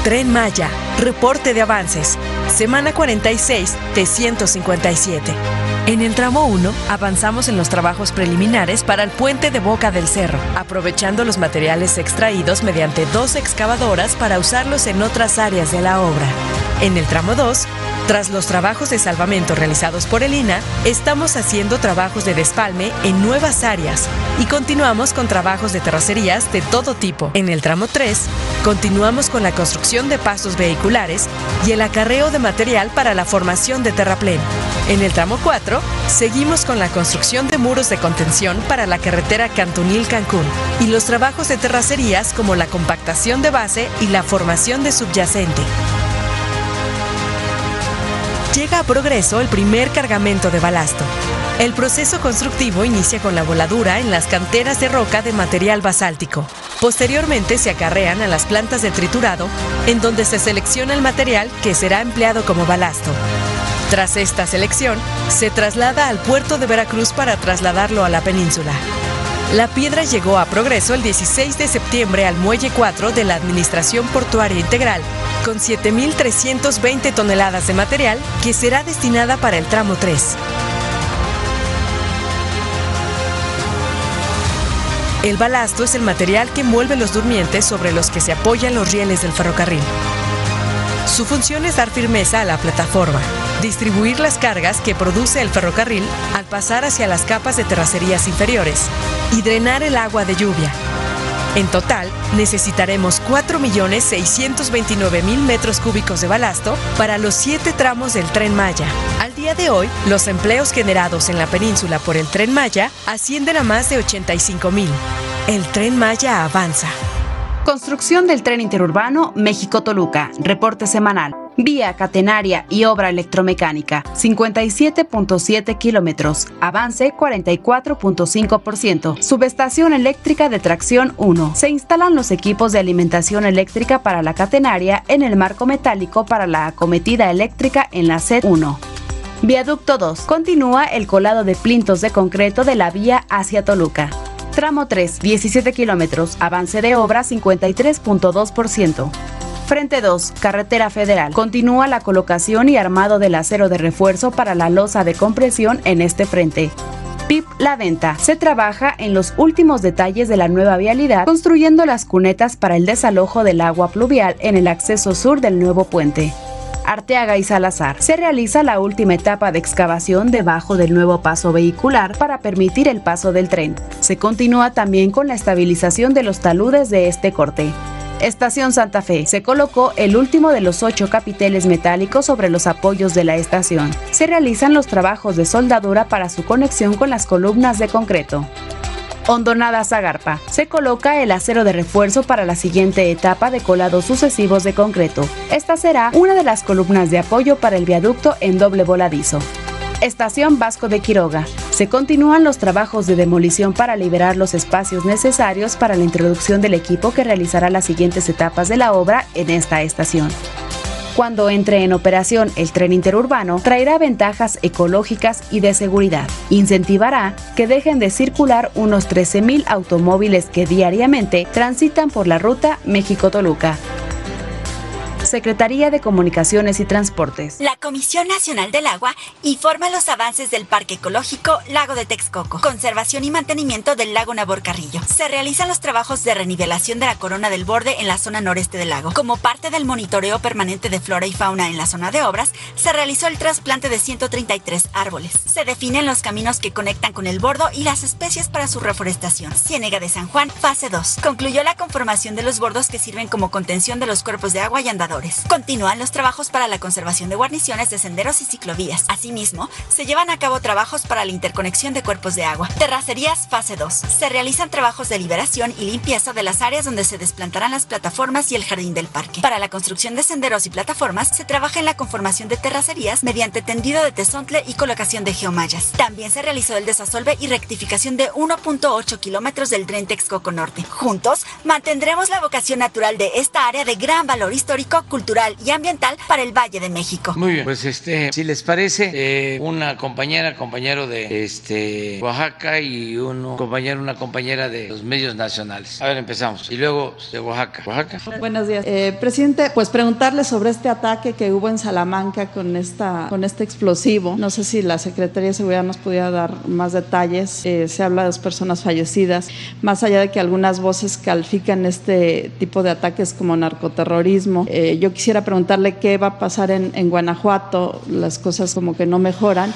Tren Maya, reporte de avances, semana 46 de 157. En el tramo 1 avanzamos en los trabajos preliminares para el puente de Boca del Cerro, aprovechando los materiales extraídos mediante dos excavadoras para usarlos en otras áreas de la obra. En el tramo 2, tras los trabajos de salvamento realizados por el INA, estamos haciendo trabajos de despalme en nuevas áreas y continuamos con trabajos de terracerías de todo tipo. En el tramo 3, continuamos con la construcción de pasos vehiculares y el acarreo de material para la formación de terraplén. En el tramo 4, seguimos con la construcción de muros de contención para la carretera Cantunil-Cancún y los trabajos de terracerías como la compactación de base y la formación de subyacente. Llega a progreso el primer cargamento de balasto. El proceso constructivo inicia con la voladura en las canteras de roca de material basáltico. Posteriormente se acarrean a las plantas de triturado, en donde se selecciona el material que será empleado como balasto. Tras esta selección, se traslada al puerto de Veracruz para trasladarlo a la península. La piedra llegó a progreso el 16 de septiembre al Muelle 4 de la Administración Portuaria Integral, con 7.320 toneladas de material que será destinada para el tramo 3. El balasto es el material que envuelve los durmientes sobre los que se apoyan los rieles del ferrocarril. Su función es dar firmeza a la plataforma, distribuir las cargas que produce el ferrocarril al pasar hacia las capas de terracerías inferiores y drenar el agua de lluvia. En total, necesitaremos 4.629.000 metros cúbicos de balasto para los siete tramos del tren Maya. Al día de hoy, los empleos generados en la península por el tren Maya ascienden a más de 85.000. El tren Maya avanza. Construcción del tren interurbano México-Toluca. Reporte semanal. Vía catenaria y obra electromecánica, 57.7 kilómetros. Avance 44.5%. Subestación eléctrica de tracción 1. Se instalan los equipos de alimentación eléctrica para la catenaria en el marco metálico para la acometida eléctrica en la SED 1. Viaducto 2. Continúa el colado de plintos de concreto de la vía hacia Toluca. Tramo 3, 17 kilómetros. Avance de obra 53.2%. Frente 2, Carretera Federal. Continúa la colocación y armado del acero de refuerzo para la losa de compresión en este frente. PIP La Venta. Se trabaja en los últimos detalles de la nueva vialidad, construyendo las cunetas para el desalojo del agua pluvial en el acceso sur del nuevo puente. Arteaga y Salazar. Se realiza la última etapa de excavación debajo del nuevo paso vehicular para permitir el paso del tren. Se continúa también con la estabilización de los taludes de este corte. Estación Santa Fe. Se colocó el último de los ocho capiteles metálicos sobre los apoyos de la estación. Se realizan los trabajos de soldadura para su conexión con las columnas de concreto. Hondonada Zagarpa. Se coloca el acero de refuerzo para la siguiente etapa de colados sucesivos de concreto. Esta será una de las columnas de apoyo para el viaducto en doble voladizo. Estación Vasco de Quiroga. Se continúan los trabajos de demolición para liberar los espacios necesarios para la introducción del equipo que realizará las siguientes etapas de la obra en esta estación. Cuando entre en operación el tren interurbano, traerá ventajas ecológicas y de seguridad. Incentivará que dejen de circular unos 13.000 automóviles que diariamente transitan por la ruta México-Toluca. Secretaría de Comunicaciones y Transportes. La Comisión Nacional del Agua informa los avances del Parque Ecológico Lago de Texcoco, conservación y mantenimiento del lago Nabor Carrillo. Se realizan los trabajos de renivelación de la corona del borde en la zona noreste del lago. Como parte del monitoreo permanente de flora y fauna en la zona de obras, se realizó el trasplante de 133 árboles. Se definen los caminos que conectan con el bordo y las especies para su reforestación. Ciénega de San Juan, fase 2. Concluyó la conformación de los bordos que sirven como contención de los cuerpos de agua y andadores. Continúan los trabajos para la conservación de guarniciones de senderos y ciclovías. Asimismo, se llevan a cabo trabajos para la interconexión de cuerpos de agua. Terracerías fase 2. Se realizan trabajos de liberación y limpieza de las áreas donde se desplantarán las plataformas y el jardín del parque. Para la construcción de senderos y plataformas, se trabaja en la conformación de terracerías mediante tendido de tesontle y colocación de geomallas. También se realizó el desasolve y rectificación de 1.8 kilómetros del tren Texcoco Norte. Juntos, mantendremos la vocación natural de esta área de gran valor histórico cultural y ambiental para el Valle de México. Muy bien, pues este, si les parece, eh, una compañera, compañero de este Oaxaca y un compañero, una compañera de los medios nacionales. A ver, empezamos. Y luego de Oaxaca. Oaxaca. Buenos días. Eh, presidente, pues preguntarle sobre este ataque que hubo en Salamanca con, esta, con este explosivo. No sé si la Secretaría de Seguridad nos pudiera dar más detalles. Eh, se habla de dos personas fallecidas. Más allá de que algunas voces califican este tipo de ataques como narcoterrorismo, eh, yo quisiera preguntarle qué va a pasar en, en Guanajuato, las cosas como que no mejoran.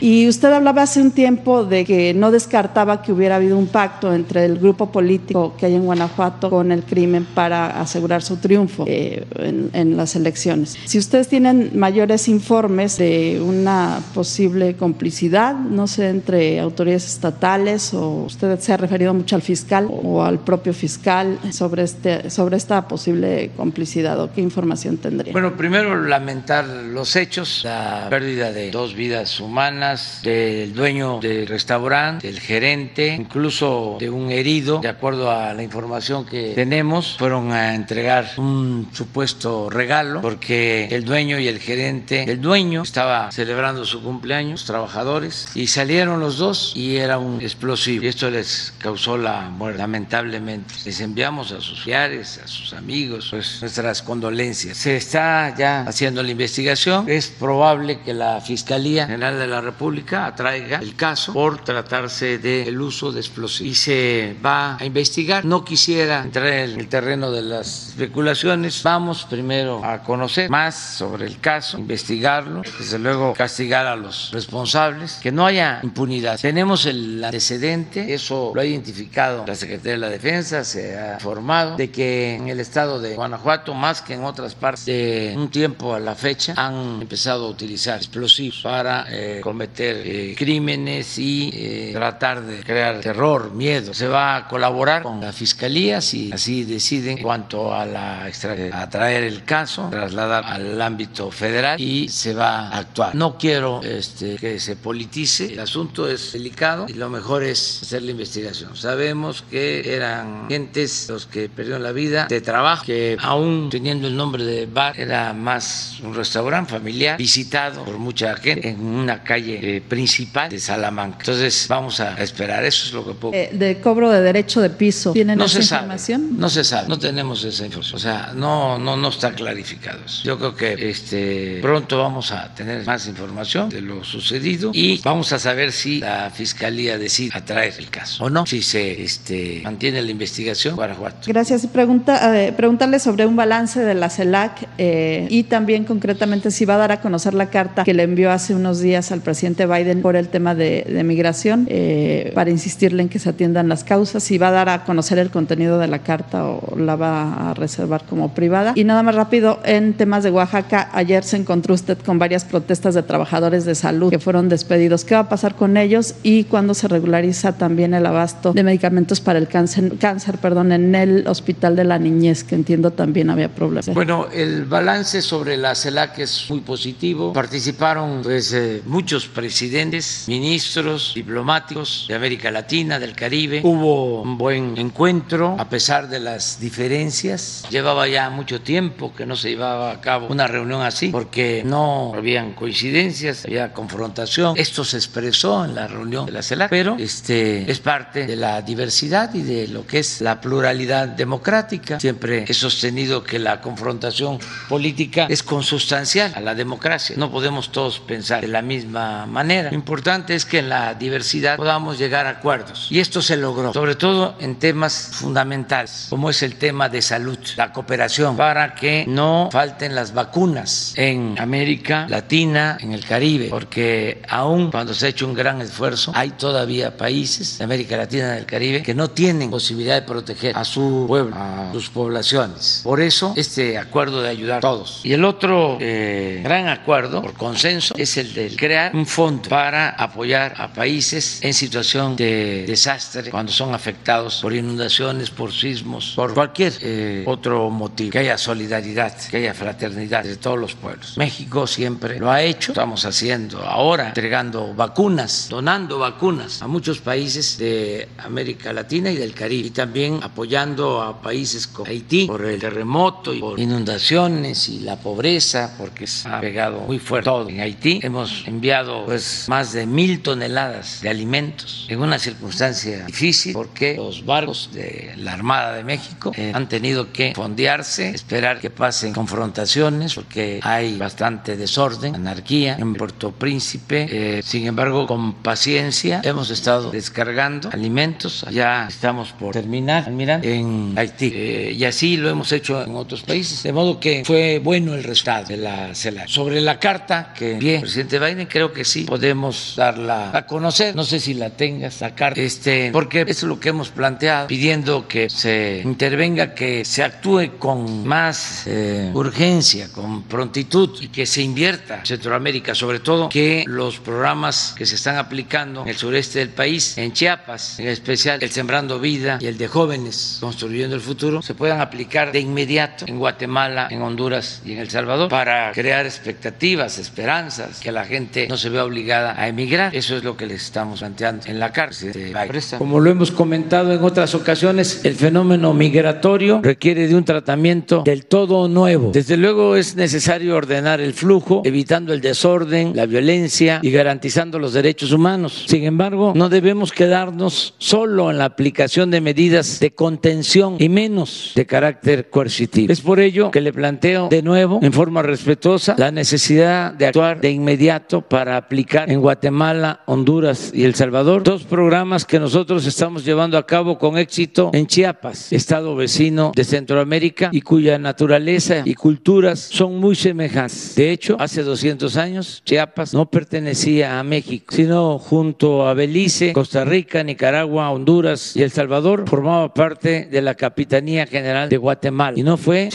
Y usted hablaba hace un tiempo de que no descartaba que hubiera habido un pacto entre el grupo político que hay en Guanajuato con el crimen para asegurar su triunfo eh, en, las elecciones. Si ustedes tienen mayores informes de una posible complicidad, no sé, entre autoridades estatales o usted se ha referido mucho al fiscal o al propio fiscal sobre, este, sobre esta posible complicidad o qué información tendría. Bueno, primero lamentar los hechos, la pérdida de dos vidas humanas del dueño del restaurante, del gerente, incluso de un herido, de acuerdo a la información que tenemos, fueron a entregar un supuesto regalo porque el dueño y el gerente, el dueño estaba celebrando su cumpleaños, trabajadores, y salieron los dos y era un explosivo. Y esto les causó la muerte, lamentablemente. Les enviamos a sus familiares, a sus amigos, pues nuestras condolencias. Se está ya haciendo la investigación. Es probable que la Fiscalía General de la República Pública atraiga el caso por tratarse del uso de explosivos y se va a investigar. No quisiera entrar en el terreno de las especulaciones. Vamos primero a conocer más sobre el caso, investigarlo, desde luego castigar a los responsables, que no haya impunidad. Tenemos el antecedente, eso lo ha identificado la Secretaría de la Defensa, se ha informado de que en el estado de Guanajuato, más que en otras partes, de un tiempo a la fecha, han empezado a utilizar explosivos para eh, cometer eh, crímenes y eh, tratar de crear terror, miedo. Se va a colaborar con la fiscalía si así deciden en cuanto a la a traer el caso, trasladar al ámbito federal y se va a actuar. No quiero este, que se politice, el asunto es delicado y lo mejor es hacer la investigación. Sabemos que eran gentes los que perdieron la vida de trabajo, que aún teniendo el nombre de bar era más un restaurante familiar visitado por mucha gente en una calle eh, principal de Salamanca. Entonces vamos a esperar, eso es lo que puedo. Eh, de cobro de derecho de piso, ¿tienen no esa se información? Sabe, no se sabe, no tenemos esa información. O sea, no, no, no está clarificado eso. Yo creo que este, pronto vamos a tener más información de lo sucedido y vamos a saber si la fiscalía decide atraer el caso o no, si se este, mantiene la investigación Guanajuato. Gracias. Pregunta, eh, preguntarle sobre un balance de la CELAC eh, y también concretamente si va a dar a conocer la carta que le envió hace unos días al presidente Biden por el tema de, de migración, eh, para insistirle en que se atiendan las causas, si va a dar a conocer el contenido de la carta o la va a reservar como privada. Y nada más rápido, en temas de Oaxaca, ayer se encontró usted con varias protestas de trabajadores de salud que fueron despedidos. ¿Qué va a pasar con ellos y cuándo se regulariza también el abasto de medicamentos para el cáncer, cáncer perdón, en el Hospital de la Niñez, que entiendo también había problemas? Bueno, el balance sobre la CELAC es muy positivo. Participaron pues, eh, muchos presidentes, ministros, diplomáticos de América Latina, del Caribe. Hubo un buen encuentro a pesar de las diferencias. Llevaba ya mucho tiempo que no se llevaba a cabo una reunión así porque no habían coincidencias, había confrontación. Esto se expresó en la reunión de la CELAC, pero este es parte de la diversidad y de lo que es la pluralidad democrática. Siempre he sostenido que la confrontación política es consustancial a la democracia. No podemos todos pensar de la misma manera. Lo importante es que en la diversidad podamos llegar a acuerdos. Y esto se logró, sobre todo en temas fundamentales, como es el tema de salud, la cooperación, para que no falten las vacunas en América Latina, en el Caribe, porque aún cuando se ha hecho un gran esfuerzo, hay todavía países de América Latina y del Caribe que no tienen posibilidad de proteger a su pueblo, a sus poblaciones. Por eso, este acuerdo de ayudar a todos. Y el otro eh, gran acuerdo, por consenso, es el de crear un fondo para apoyar a países en situación de desastre cuando son afectados por inundaciones, por sismos, por cualquier eh, otro motivo. Que haya solidaridad, que haya fraternidad de todos los pueblos. México siempre lo ha hecho, estamos haciendo ahora, entregando vacunas, donando vacunas a muchos países de América Latina y del Caribe, y también apoyando a países como Haití por el terremoto y por inundaciones y la pobreza, porque se ha pegado muy fuerte todo en Haití. Hemos enviado pues más de mil toneladas de alimentos en una circunstancia difícil, porque los barcos de la Armada de México eh, han tenido que fondearse, esperar que pasen confrontaciones, porque hay bastante desorden, anarquía en Puerto Príncipe. Eh, sin embargo, con paciencia hemos estado descargando alimentos. Ya estamos por terminar, almirante, en Haití. Eh, y así lo hemos hecho en otros países. De modo que fue bueno el resultado de la CELAC. Sobre la carta que envié presidente Biden, creo que podemos darla a conocer. No sé si la tengas, la carta, este, porque es lo que hemos planteado, pidiendo que se intervenga, que se actúe con más eh, urgencia, con prontitud y que se invierta en Centroamérica, sobre todo que los programas que se están aplicando en el sureste del país, en Chiapas, en especial el Sembrando Vida y el de Jóvenes Construyendo el Futuro, se puedan aplicar de inmediato en Guatemala, en Honduras y en El Salvador para crear expectativas, esperanzas, que la gente no se vea obligada a emigrar. Eso es lo que les estamos planteando en la cárcel. Como lo hemos comentado en otras ocasiones, el fenómeno migratorio requiere de un tratamiento del todo nuevo. Desde luego es necesario ordenar el flujo, evitando el desorden, la violencia y garantizando los derechos humanos. Sin embargo, no debemos quedarnos solo en la aplicación de medidas de contención y menos de carácter coercitivo. Es por ello que le planteo de nuevo, en forma respetuosa, la necesidad de actuar de inmediato para aplicar en Guatemala, Honduras y El Salvador dos programas que nosotros estamos llevando a cabo con éxito en Chiapas, estado vecino de Centroamérica y cuya naturaleza y culturas son muy semejantes. De hecho, hace 200 años Chiapas no pertenecía a México, sino junto a Belice, Costa Rica, Nicaragua, Honduras y El Salvador formaba parte de la Capitanía General de Guatemala. Y no fue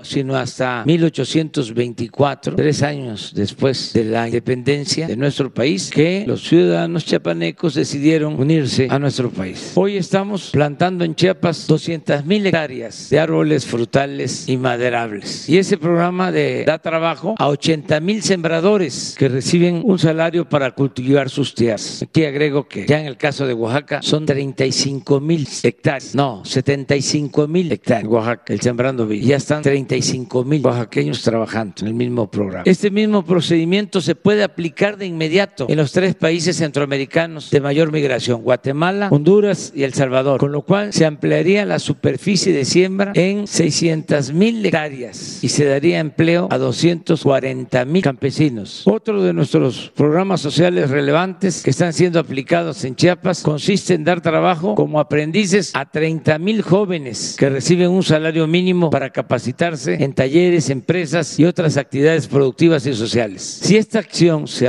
sino hasta 1824, tres años después de la independencia de nuestro país, que los ciudadanos chiapanecos decidieron unirse a nuestro país. Hoy estamos plantando en Chiapas 200 mil hectáreas de árboles frutales y maderables. Y ese programa de, da trabajo a 80 mil sembradores que reciben un salario para cultivar sus tierras. Aquí agrego que ya en el caso de Oaxaca son 35 mil hectáreas, no, 75 mil hectáreas en Oaxaca, el Sembrando Vida. Ya están 35 mil oaxaqueños trabajando en el mismo programa. Este mismo procedimiento se puede aplicar de inmediato en los tres países centroamericanos de mayor migración, Guatemala, Honduras y El Salvador, con lo cual se ampliaría la superficie de siembra en 600 mil hectáreas y se daría empleo a 240 mil campesinos. Otro de nuestros programas sociales relevantes que están siendo aplicados en Chiapas consiste en dar trabajo como aprendices a 30 mil jóvenes que reciben un salario mínimo para capacitarse en talleres, empresas y otras actividades productivas y sociales. Si esta acción se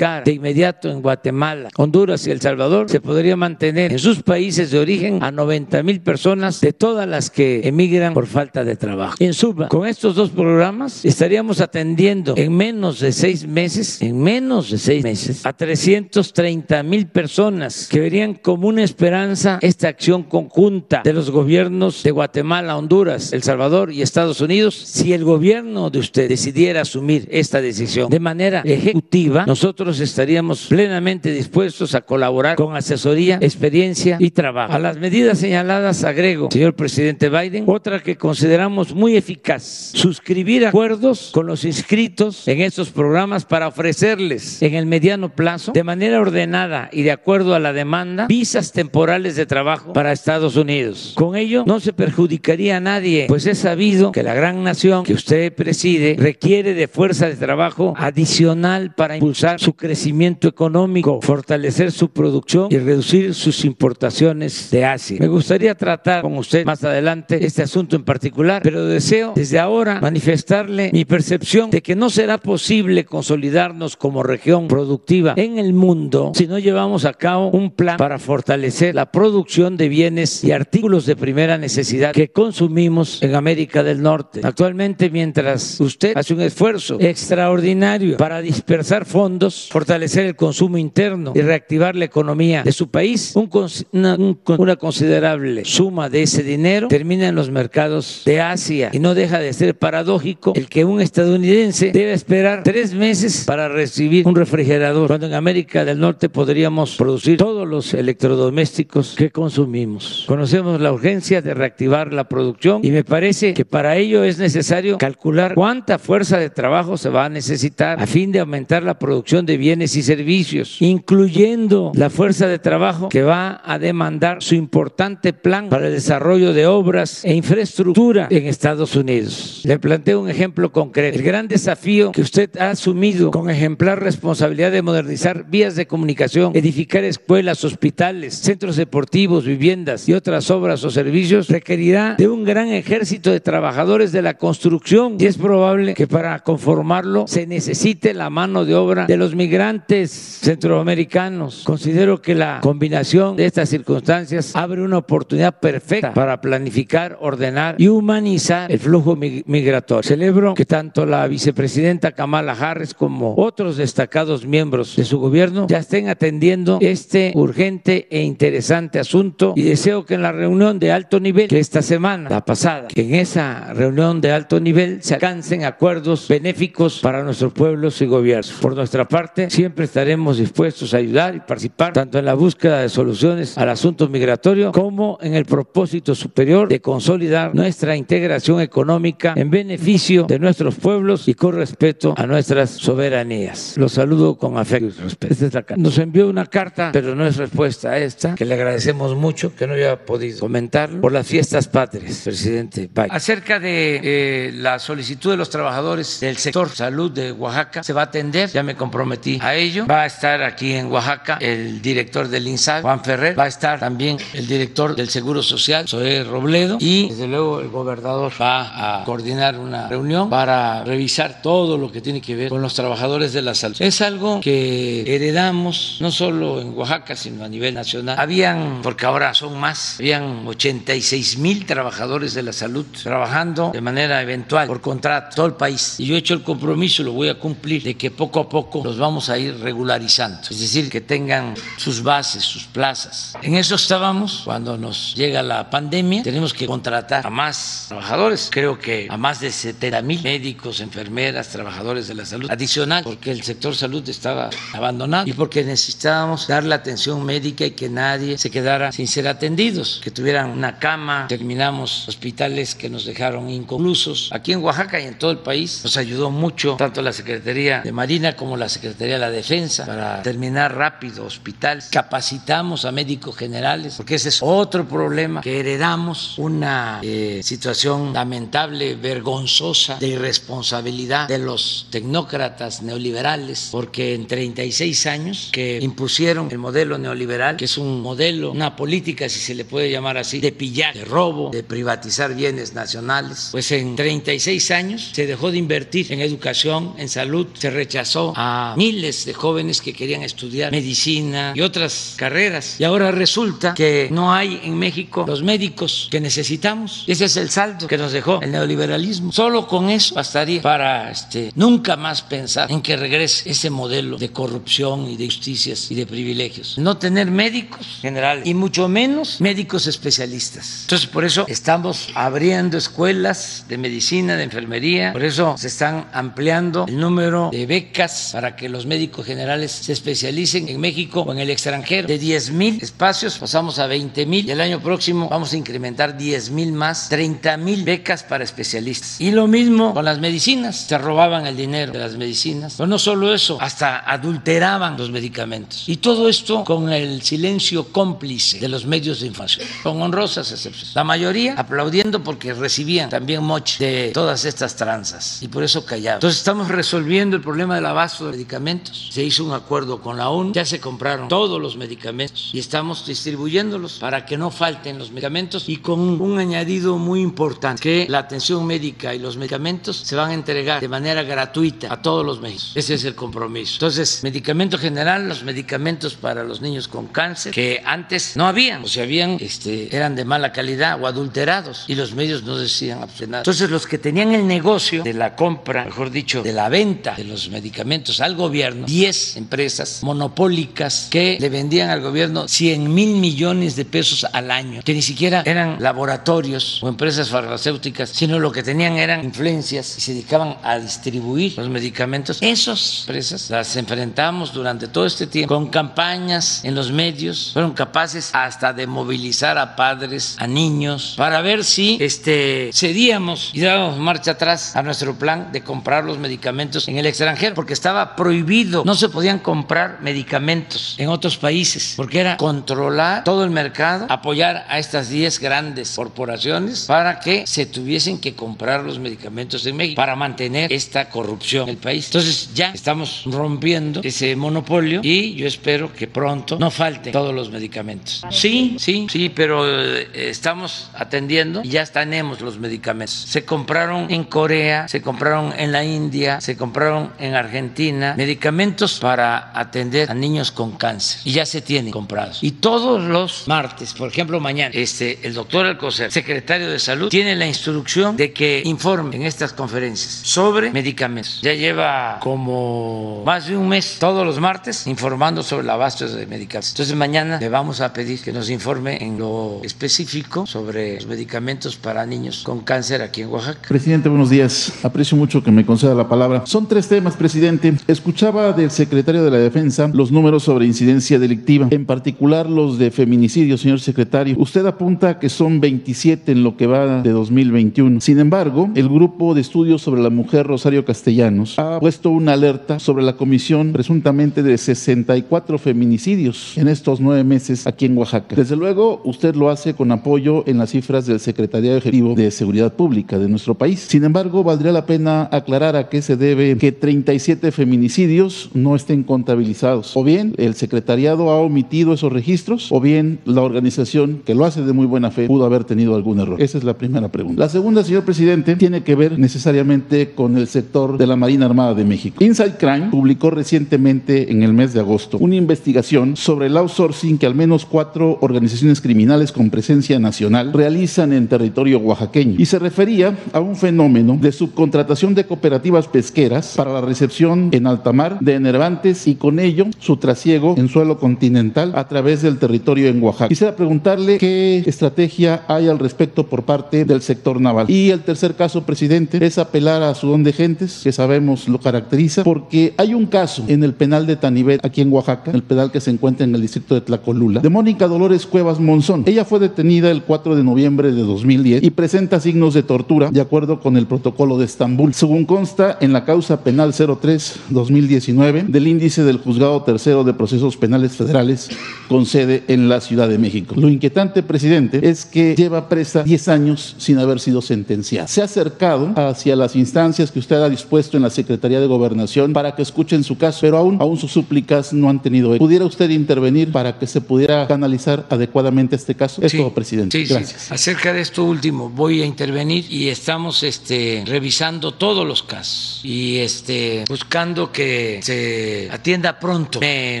de inmediato en Guatemala, Honduras y El Salvador, se podría mantener en sus países de origen a 90 mil personas de todas las que emigran por falta de trabajo. En suma, con estos dos programas estaríamos atendiendo en menos de seis meses, en menos de seis meses, a 330 mil personas que verían como una esperanza esta acción conjunta de los gobiernos de Guatemala, Honduras, El Salvador y Estados Unidos. Si el gobierno de usted decidiera asumir esta decisión de manera ejecutiva, nosotros nosotros estaríamos plenamente dispuestos a colaborar con asesoría, experiencia y trabajo. A las medidas señaladas agrego, señor presidente Biden, otra que consideramos muy eficaz, suscribir acuerdos con los inscritos en estos programas para ofrecerles en el mediano plazo, de manera ordenada y de acuerdo a la demanda, visas temporales de trabajo para Estados Unidos. Con ello no se perjudicaría a nadie, pues es sabido que la gran nación que usted preside requiere de fuerza de trabajo adicional para impulsar su crecimiento económico, fortalecer su producción y reducir sus importaciones de Asia. Me gustaría tratar con usted más adelante este asunto en particular, pero deseo desde ahora manifestarle mi percepción de que no será posible consolidarnos como región productiva en el mundo si no llevamos a cabo un plan para fortalecer la producción de bienes y artículos de primera necesidad que consumimos en América del Norte. Actualmente, mientras usted hace un esfuerzo extraordinario para dispersar fondos, fortalecer el consumo interno y reactivar la economía de su país, un, una, un, una considerable suma de ese dinero termina en los mercados de Asia y no deja de ser paradójico el que un estadounidense debe esperar tres meses para recibir un refrigerador, cuando en América del Norte podríamos producir todos los electrodomésticos que consumimos. Conocemos la urgencia de reactivar la producción y me parece que para ello es necesario calcular cuánta fuerza de trabajo se va a necesitar a fin de aumentar la producción de bienes y servicios, incluyendo la fuerza de trabajo que va a demandar su importante plan para el desarrollo de obras e infraestructura en Estados Unidos. Le planteo un ejemplo concreto. El gran desafío que usted ha asumido con ejemplar responsabilidad de modernizar vías de comunicación, edificar escuelas, hospitales, centros deportivos, viviendas y otras obras o servicios requerirá de un gran ejército de trabajadores de la construcción y es probable que para conformarlo se necesite la mano de obra de los migrantes centroamericanos. Considero que la combinación de estas circunstancias abre una oportunidad perfecta para planificar, ordenar y humanizar el flujo migratorio. Celebro que tanto la vicepresidenta Kamala Harris como otros destacados miembros de su gobierno ya estén atendiendo este urgente e interesante asunto y deseo que en la reunión de alto nivel que esta semana, la pasada, que en esa reunión de alto nivel se alcancen acuerdos benéficos para nuestros pueblos y gobiernos. Por nuestra parte, siempre estaremos dispuestos a ayudar y participar tanto en la búsqueda de soluciones al asunto migratorio como en el propósito superior de consolidar nuestra integración económica en beneficio de nuestros pueblos y con respeto a nuestras soberanías. Los saludo con afecto y respeto. Esta es la Nos envió una carta, pero no es respuesta a esta, que le agradecemos mucho, que no haya podido comentar por las fiestas patrias, presidente Biden. Acerca de eh, la solicitud de los trabajadores del sector salud de Oaxaca, se va a atender, ya me comprometí a ello. Va a estar aquí en Oaxaca el director del INSAL, Juan Ferrer, va a estar también el director del Seguro Social, Zoé Robledo, y desde luego el gobernador va a coordinar una reunión para revisar todo lo que tiene que ver con los trabajadores de la salud. Es algo que heredamos no solo en Oaxaca, sino a nivel nacional. Habían, porque ahora son más, habían 86 mil trabajadores de la salud trabajando de manera eventual por contrato todo el país. Y yo he hecho el compromiso, lo voy a cumplir, de que poco a poco los vamos a ir regularizando. Es decir, que tengan sus bases, sus plazas. En eso estábamos cuando nos llega la pandemia. Tenemos que contratar a más trabajadores, creo que a más de 70 mil médicos, enfermeras, trabajadores de la salud adicional, porque el sector salud estaba abandonado y porque necesitábamos dar la atención médica y que nadie se quedara sin ser atendidos, que tuvieran una cama. Terminamos hospitales que nos dejaron inconclusos. Aquí en Oaxaca y en todo el país nos ayudó mucho tanto la Secretaría de Marina como la Secretaría de la Defensa para terminar rápido hospitales. Capacitamos a médicos generales porque ese es otro problema que heredamos, una eh, situación lamentable, vergonzosa de irresponsabilidad de los tecnócratas neoliberales, porque en 36 años que impusieron el modelo neoliberal, que es un modelo, una política, si se le puede llamar así, de pillar, de robo, de privatizar bienes nacionales, pues en 36 años se dejó de invertir en educación, en salud, se rechazó a miles de jóvenes que querían estudiar medicina y otras carreras. Y ahora resulta que no hay en México los médicos que necesitamos. Ese es el saldo que nos dejó el neoliberalismo. Solo con eso bastaría para este, nunca más pensar en que regrese ese modelo de corrupción y de justicias y de privilegios. No tener médicos generales y mucho menos médicos especialistas. Entonces, por eso estamos abriendo escuelas de medicina, de enfermería, por eso se están ampliando el número de becas para que los médicos generales se especialicen en México o en el extranjero. De 10 mil espacios pasamos a 20 mil y el año próximo vamos a incrementar 10 mil más, 30 mil becas para especialistas. Y lo mismo con las medicinas, se robaban el dinero de las medicinas. Pero no solo eso, hasta adulteraban los medicamentos. Y todo esto con el silencio cómplice de los medios de información, con honrosas excepciones. La mayoría aplaudiendo porque recibían también moche de todas estas tranzas y por eso callaban. Entonces estamos resolviendo el problema del abasto de medicamentos. Se hizo un acuerdo con la ONU, ya se compraron todos los medicamentos y estamos distribuyéndolos para que no falten los medicamentos y con un añadido muy importante, que la atención médica y los medicamentos se van a entregar de manera gratuita a todos los mexicanos. Ese es el compromiso. Entonces, medicamento general, los medicamentos para los niños con cáncer, que antes no habían, o si habían, este, eran de mala calidad o adulterados y los medios no decían absolutamente nada. Entonces, los que tenían el negocio de la compra, mejor dicho, de la venta de los medicamentos al gobierno, 10 empresas monopólicas que le vendían al gobierno 100 mil millones de pesos al año, que ni siquiera eran laboratorios o empresas farmacéuticas, sino lo que tenían eran influencias y se dedicaban a distribuir los medicamentos. Esas empresas las enfrentamos durante todo este tiempo con campañas en los medios, fueron capaces hasta de movilizar a padres, a niños, para ver si este, cedíamos y dábamos marcha atrás a nuestro plan de comprar los medicamentos en el extranjero, porque estaba prohibido, no se podían comprar medicamentos en otros países, porque era controlar todo el mercado, apoyar a estas 10 grandes corporaciones para que se tuviesen que comprar los medicamentos en México, para mantener esta corrupción en el país. Entonces ya estamos rompiendo ese monopolio y yo espero que pronto no falten todos los medicamentos. Sí, sí, sí, pero eh, estamos atendiendo y ya tenemos los medicamentos. Se compraron en Corea, se compraron en la India, se compraron en Argentina medicamentos para atender a niños con cáncer y ya se tienen comprados. Y todos los martes, por ejemplo, mañana, este, el doctor Alcocer, secretario de Salud, tiene la instrucción de que informe en estas conferencias sobre medicamentos. Ya lleva como más de un mes, todos los martes, informando sobre el abasto de medicamentos. Entonces mañana le vamos a pedir que nos informe en lo específico sobre los medicamentos para niños con cáncer aquí en Oaxaca. Presidente, buenos días. Aprecio mucho que me conceda la palabra. Son tres temas, presidente. Escuchaba del secretario de la Defensa los números sobre incidencia delictiva, en particular los de feminicidio, señor secretario. Usted apunta que son 27 en lo que va de 2021. Sin embargo, el grupo de estudios sobre la mujer Rosario Castellanos ha puesto una alerta sobre la comisión presuntamente de 64 feminicidios en estos nueve meses aquí en Oaxaca. Desde luego, usted lo hace con apoyo en las cifras del Secretariado Ejecutivo de Seguridad Pública de nuestro país. Sin embargo, valdría la pena aclarar a qué se debe que 37 feminicidios no estén contabilizados. O bien el secretariado ha omitido esos registros, o bien la organización que lo hace de muy buena fe pudo haber tenido algún error. Esa es la primera pregunta. La segunda, señor presidente, tiene que ver necesariamente con el sector de la Marina Armada de México. Inside Crime publicó recientemente en el mes de agosto una investigación sobre el outsourcing que al menos cuatro organizaciones criminales con presencia nacional realizan en territorio oaxaqueño y se refería a un fenómeno de subcontratación de cooperativas pesqueras para la recepción en alta mar de enervantes y con ello su trasiego en suelo continental a través del territorio en Oaxaca. Quisiera preguntarle qué estrategia hay al respecto por parte del sector naval. Y el tercer caso, presidente, es apelar a su don de gentes, que sabemos lo caracteriza, porque hay un caso en el penal de Tanibet, aquí en Oaxaca, el penal que se encuentra en el distrito de Tlacolula, de Mónica Dolores Cuevas Monzón. Ella fue detenida el 4 de noviembre de 2010 y presenta signos de tortura de acuerdo con el protocolo de Estambul, según consta en la causa penal 03-2019 del índice del juzgado tercero de procesos penales federales con sede en la Ciudad de México. Lo inquietante, presidente, es que lleva presa 10 años sin haber sido sentenciada. Se ha acercado hacia las instancias que usted ha dispuesto en la Secretaría de Gobernación para que escuchen su caso, pero aún, aún sus súplicas no han tenido. ¿Pudiera usted intervenir para que se pudiera canalizar adecuadamente este caso? Es Sí, todo, presidente. Sí, sí. Gracias. Acerca de esto último, voy a intervenir y estamos este, revisando todos los casos y este, buscando que se atienda pronto. Me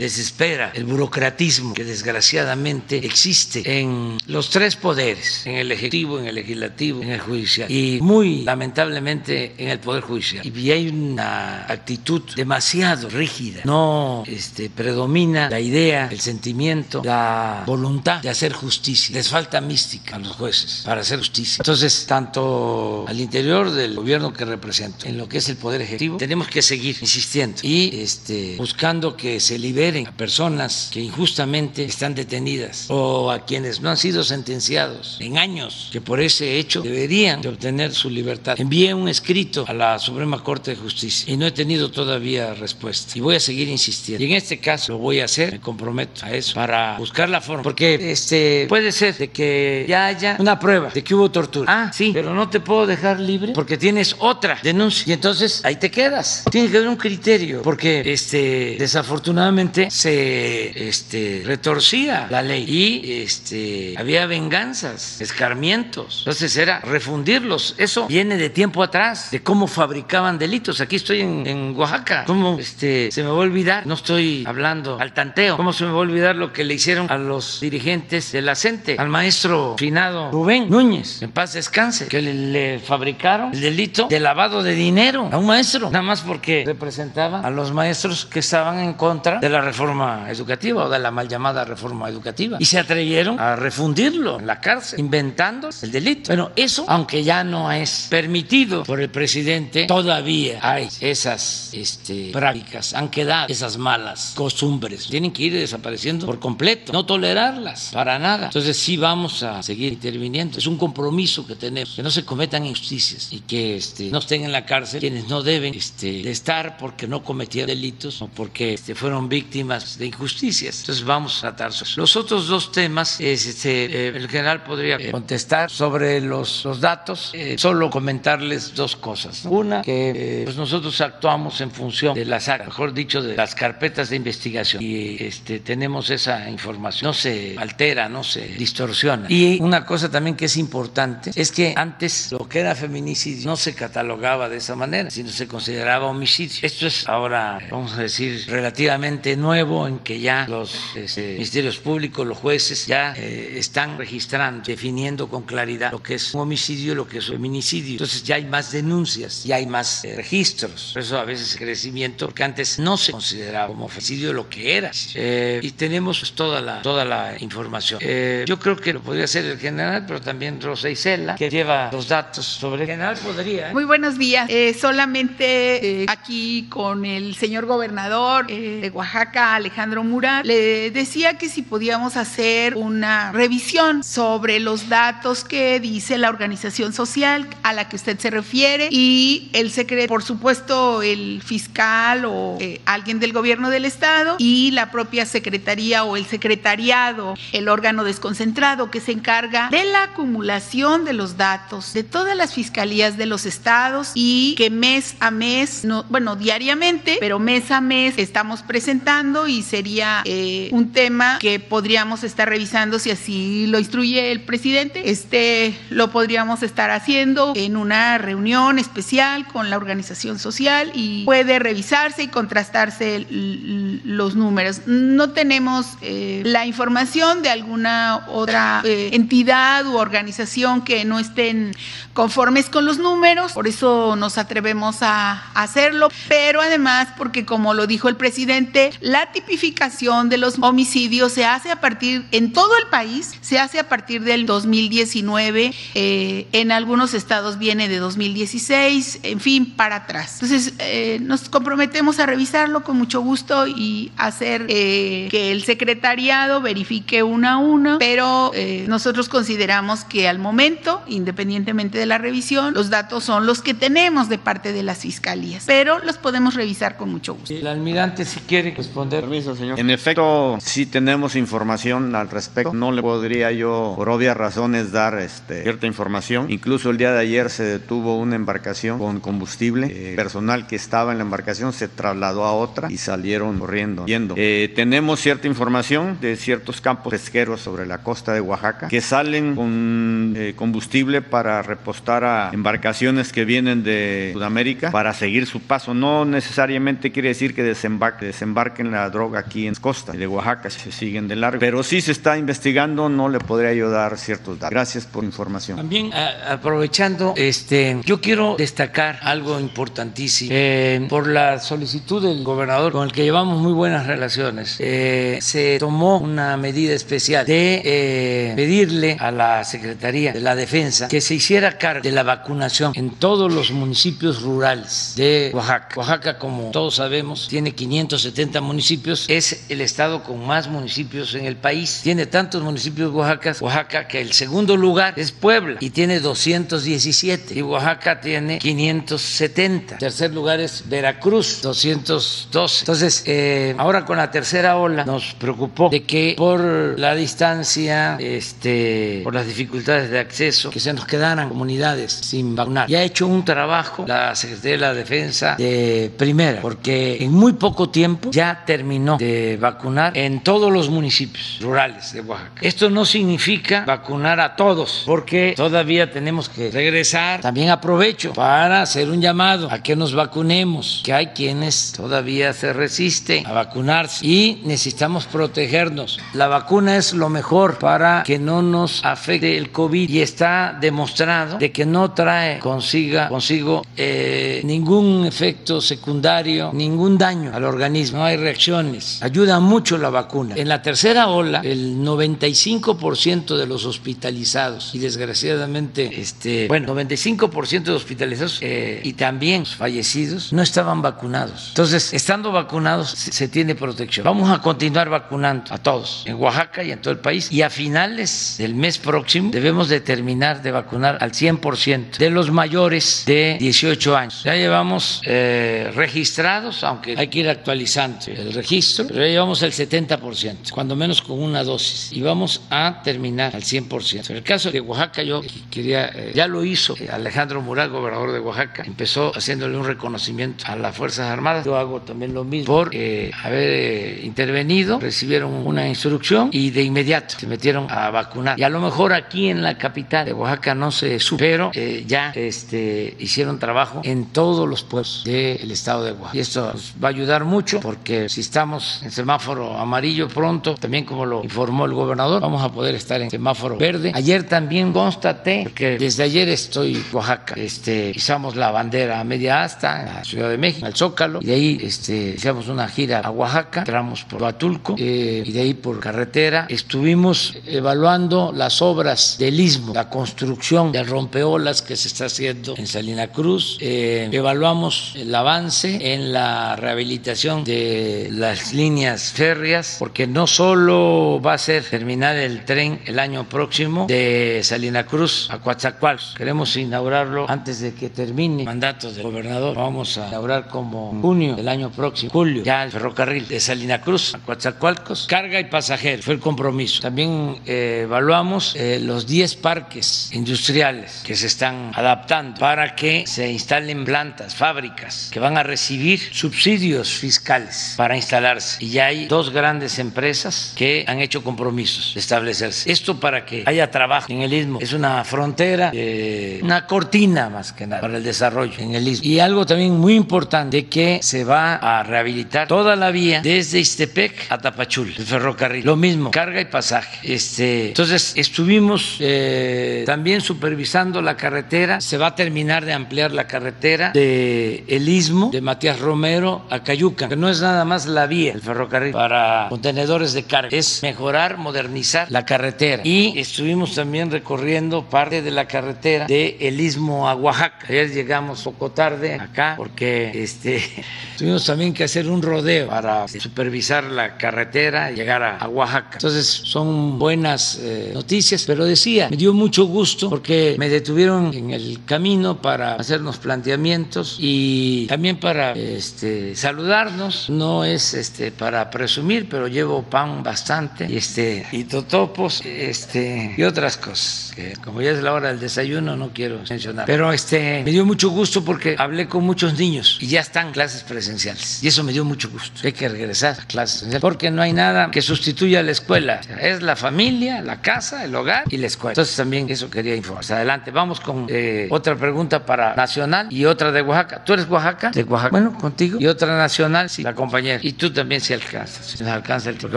desespera el burocratismo que desgraciadamente existe en los tres poderes, en el Ejecutivo, en el Legislativo, en el Judicial y muy lamentablemente en el Poder Judicial. Y hay una actitud demasiado rígida. No este, predomina la idea idea, el sentimiento, la voluntad de hacer justicia. Les falta mística a los jueces para hacer justicia. Entonces, tanto al interior del gobierno que represento, en lo que es el Poder Ejecutivo, tenemos que seguir insistiendo y este, buscando que se liberen a personas que injustamente están detenidas o a quienes no han sido sentenciados en años, que por ese hecho deberían de obtener su libertad. Envié un escrito a la Suprema Corte de Justicia y no he tenido todavía respuesta. Y voy a seguir insistiendo. Y en este caso lo voy a hacer, comprometo a eso, para buscar la forma. Porque este, puede ser de que ya haya una prueba de que hubo tortura. Ah, sí, pero no te puedo dejar libre porque tienes otra denuncia. Y entonces ahí te quedas. Tiene que haber un criterio. Porque este, desafortunadamente se este, retorcía la ley y este, había venganzas, escarmientos. Entonces era refundirlos. Eso viene de tiempo atrás, de cómo fabricaban delitos. Aquí estoy en, en Oaxaca. ¿Cómo este, se me va a olvidar? No estoy hablando al tanteo. ¿Cómo se me va a olvidar lo que le hicieron a los dirigentes de la CENTE? Al maestro finado Rubén Núñez, en paz descanse, que le, le fabricaron el delito de lavado de dinero a un maestro, nada más porque representaba a los maestros que estaban en contra de la reforma educativa o de la mal llamada reforma educativa. Y se atrevieron a refundirlo en la cárcel, inventando el delito. Bueno, eso, aunque ya no es permitido por el presidente, todavía hay esas este, prácticas, han quedado esas malas costumbres. Tienen que ir desapareciendo por completo, no tolerarlas para nada. Entonces sí vamos a seguir interviniendo. Es un compromiso que tenemos, que no se cometan injusticias y que este, no estén en la cárcel quienes no deben este, estar porque no cometieron delitos o porque este, fueron víctimas de injusticias. Entonces vamos a tratar los otros dos temas. Este, eh, el general podría eh, contestar sobre los, datos. Eh, solo comentarles dos cosas. Una, que pues nosotros actuamos en función de las, mejor dicho, de las carpetas de investigación este, tenemos esa información. No se altera, no se distorsiona. Y una cosa también que es importante es que antes lo que era feminicidio no se catalogaba de esa manera, sino se consideraba homicidio. Esto es ahora, vamos a decir, relativamente nuevo en que ya los este, ministerios públicos, los jueces, ya eh, están registrando, definiendo con claridad lo que es un homicidio y lo que es un feminicidio. Entonces ya hay más denuncias, ya hay más eh, registros. Por eso a veces crecimiento, porque antes no se consideraba como homicidio lo que era. Eh, y tenemos pues, toda, la, toda la información. Eh, yo creo que lo podría hacer el general, pero también Rosa Isela, que lleva los datos sobre el general, podría. Muy buenos días. solamente aquí con el señor gobernador de Oaxaca, Alejandro Murat, le decía que si podíamos hacer una revisión sobre los datos que dice la organización social a la que usted se refiere y el secreto, por supuesto, el fiscal o eh, alguien del gobierno del estado y la propia secretaría o el secretariado, el órgano desconcentrado que se encarga de la acumulación de los datos de todas las fiscalías de los estados y que mes a mes, no, bueno, diariamente, pero mes a mes estamos presentando y sería eh, un tema que podríamos estar revisando si así lo instruye el presidente. Este lo podríamos estar haciendo en una reunión especial con la organización social y puede revisarse y contrastarse los números. No tenemos eh, la información de alguna otra eh, entidad u organización que no estén conformes con los números, por eso nos atrevemos a hacerlo, pero además porque como lo dijo el presidente, la tipificación de los homicidios se hace a partir, en todo el país, se hace a partir del 2019, eh, en algunos estados viene de 2016, en fin, para atrás. Entonces, nos comprometemos a revisarlo con mucho gusto y hacer eh, que el secretariado verifique uno a uno, pero nosotros consideramos que al momento, independientemente de la revisión, los datos son los que tenemos de parte de las fiscalías, pero los podemos revisar con mucho gusto. El almirante, si quiere responder. Permiso, señor. En efecto, sí tenemos información al respecto. No le podría yo, por obvias razones, dar este, cierta información. Incluso el día de ayer se detuvo una embarcación con combustible. Eh, personal que estaba en la embarcación se trasladó a otra y salieron corriendo. Yendo. Eh, tenemos cierta información de ciertos campos pesqueros sobre la costa de Oaxaca que salen con eh, combustible para repostar a embarcaciones que vienen de Sudamérica para seguir su paso. No necesariamente quiere decir que desembarque, desembarquen la droga aquí en costa de Oaxaca, se siguen de largo. Pero sí se está investigando, no le podría ayudar ciertos datos. Gracias por la información. También aprovechando, este, yo quiero destacar algo importantísimo. Eh, por la solicitud del gobernador con el que llevamos muy buenas relaciones eh, se tomó una medida especial de eh, pedirle a la Secretaría de la Defensa que se hiciera cargo de la vacunación en todos los municipios rurales de Oaxaca. Oaxaca, como todos sabemos, tiene 570 municipios, es el estado con más municipios en el país. Tiene tantos municipios Oaxaca, Oaxaca que el segundo lugar es Puebla y tiene 217 y Oaxaca tiene 570. Tercer lugar es Veracruz, 212. Entonces, eh, ahora con la tercera ola nos preocupó de que por la distancia, este, por las dificultades de acceso, que se nos quedaran comunidades sin vacunar. Y ha hecho un trabajo la Secretaría de la Defensa de primera, porque en muy poco tiempo ya terminó de vacunar en todos los municipios rurales de Oaxaca. Esto no significa vacunar a todos, porque todavía tenemos que regresar. También aprovecho para hacer un llamado a que nos vacunemos, que hay quienes todavía se resisten a vacunarse y necesitamos protegernos. La vacuna es lo mejor para que no nos afecte el COVID y está demostrado de que no trae consiga, consigo eh, ningún efecto secundario, ningún daño al organismo, no hay reacciones. Ayuda mucho la vacuna. En la tercera ola, el 95% de los hospitalizados y desgraciadamente, este, bueno, 95% de hospitalizados eh, y también fallecidos no estaban vacunados. Entonces, estando vacunados se, se tiene protección. Vamos a continuar vacunando a todos en Oaxaca y en todo el país y a finales del mes próximo debemos de terminar de vacunar al 100% de los mayores de 18 años. Ya llevamos eh, registrados, aunque hay que ir actualizando el registro, pero ya llevamos el 70%, cuando menos con una dosis, y vamos a terminar al 100%. En el caso de Oaxaca, yo quería, eh, ya lo hizo Alejandro Mural, gobernador de Oaxaca, empezó haciéndole un reconocimiento a las Fuerzas Armadas. Yo hago también lo mismo por eh, haber intervenido, recibieron una instrucción y de inmediato se metieron a vacunar. Y a lo mejor aquí en la capital de Oaxaca no se supo, pero ya este, hicieron trabajo en todos los pueblos del estado de Oaxaca. Y esto nos va a ayudar mucho porque si estamos en semáforo amarillo pronto, también como lo informó el gobernador, vamos a poder estar en semáforo verde. Ayer también constaté, porque desde ayer estoy en Oaxaca, este, izamos la bandera a media asta en la Ciudad de México, al Zócalo, y de ahí este, hicimos una gira a Oaxaca, por Huatulco, eh, y de ahí por carretera. Estuvimos evaluando las obras del istmo, la construcción del rompeolas que se está haciendo en Salina Cruz. Eh, evaluamos el avance en la rehabilitación de las líneas férreas, porque no solo va a ser terminar el tren el año próximo de Salina Cruz a Coatzacoalcos. Queremos inaugurarlo antes de que termine el mandato del gobernador. Vamos a inaugurar como junio del año próximo, julio, ya el ferrocarril de Salina Cruz a Coatzacoalcos, carga y pasajeros. Fue el compromiso. También eh, evaluamos eh, los 10 parques industriales que se están adaptando para que se instalen plantas, fábricas que van a recibir subsidios fiscales para instalarse. Y ya hay dos grandes empresas que han hecho compromisos de establecerse. Esto para que haya trabajo en el istmo. Es una frontera, eh, una cortina más que nada para el desarrollo en el istmo. Y algo también muy importante que se va a rehabilitar toda la vía desde Istepec a Tapachul, el ferrocarril. Lo mismo, carga y pasaje. Este, entonces estuvimos eh, también supervisando la carretera. Se va a terminar de ampliar la carretera de el istmo de Matías Romero a Cayuca, que no es nada más la vía, el ferrocarril para contenedores de carga, es mejorar, modernizar la carretera. Y estuvimos también recorriendo parte de la carretera de el istmo a Oaxaca. Ayer llegamos poco tarde acá porque este, tuvimos también que hacer un rodeo para supervisar la carretera llegar a, a Oaxaca. Entonces son buenas eh, noticias, pero decía, me dio mucho gusto porque me detuvieron en el camino para hacernos planteamientos y también para este, saludarnos. No es este, para presumir, pero llevo pan bastante y, este, y totopos este, y otras cosas. Que como ya es la hora del desayuno, no quiero mencionar. Pero este, me dio mucho gusto porque hablé con muchos niños y ya están clases presenciales. Y eso me dio mucho gusto. Hay que regresar clases porque no hay nada que sustituya a la escuela. Es la familia, la casa, el hogar y la escuela. Entonces también eso quería informar. Adelante, vamos con eh, otra pregunta para Nacional y otra de Oaxaca. ¿Tú eres Oaxaca? De Oaxaca. Bueno, contigo. Y otra nacional, sí, la compañera. Y tú también si alcanzas. Si nos alcanza el tiempo.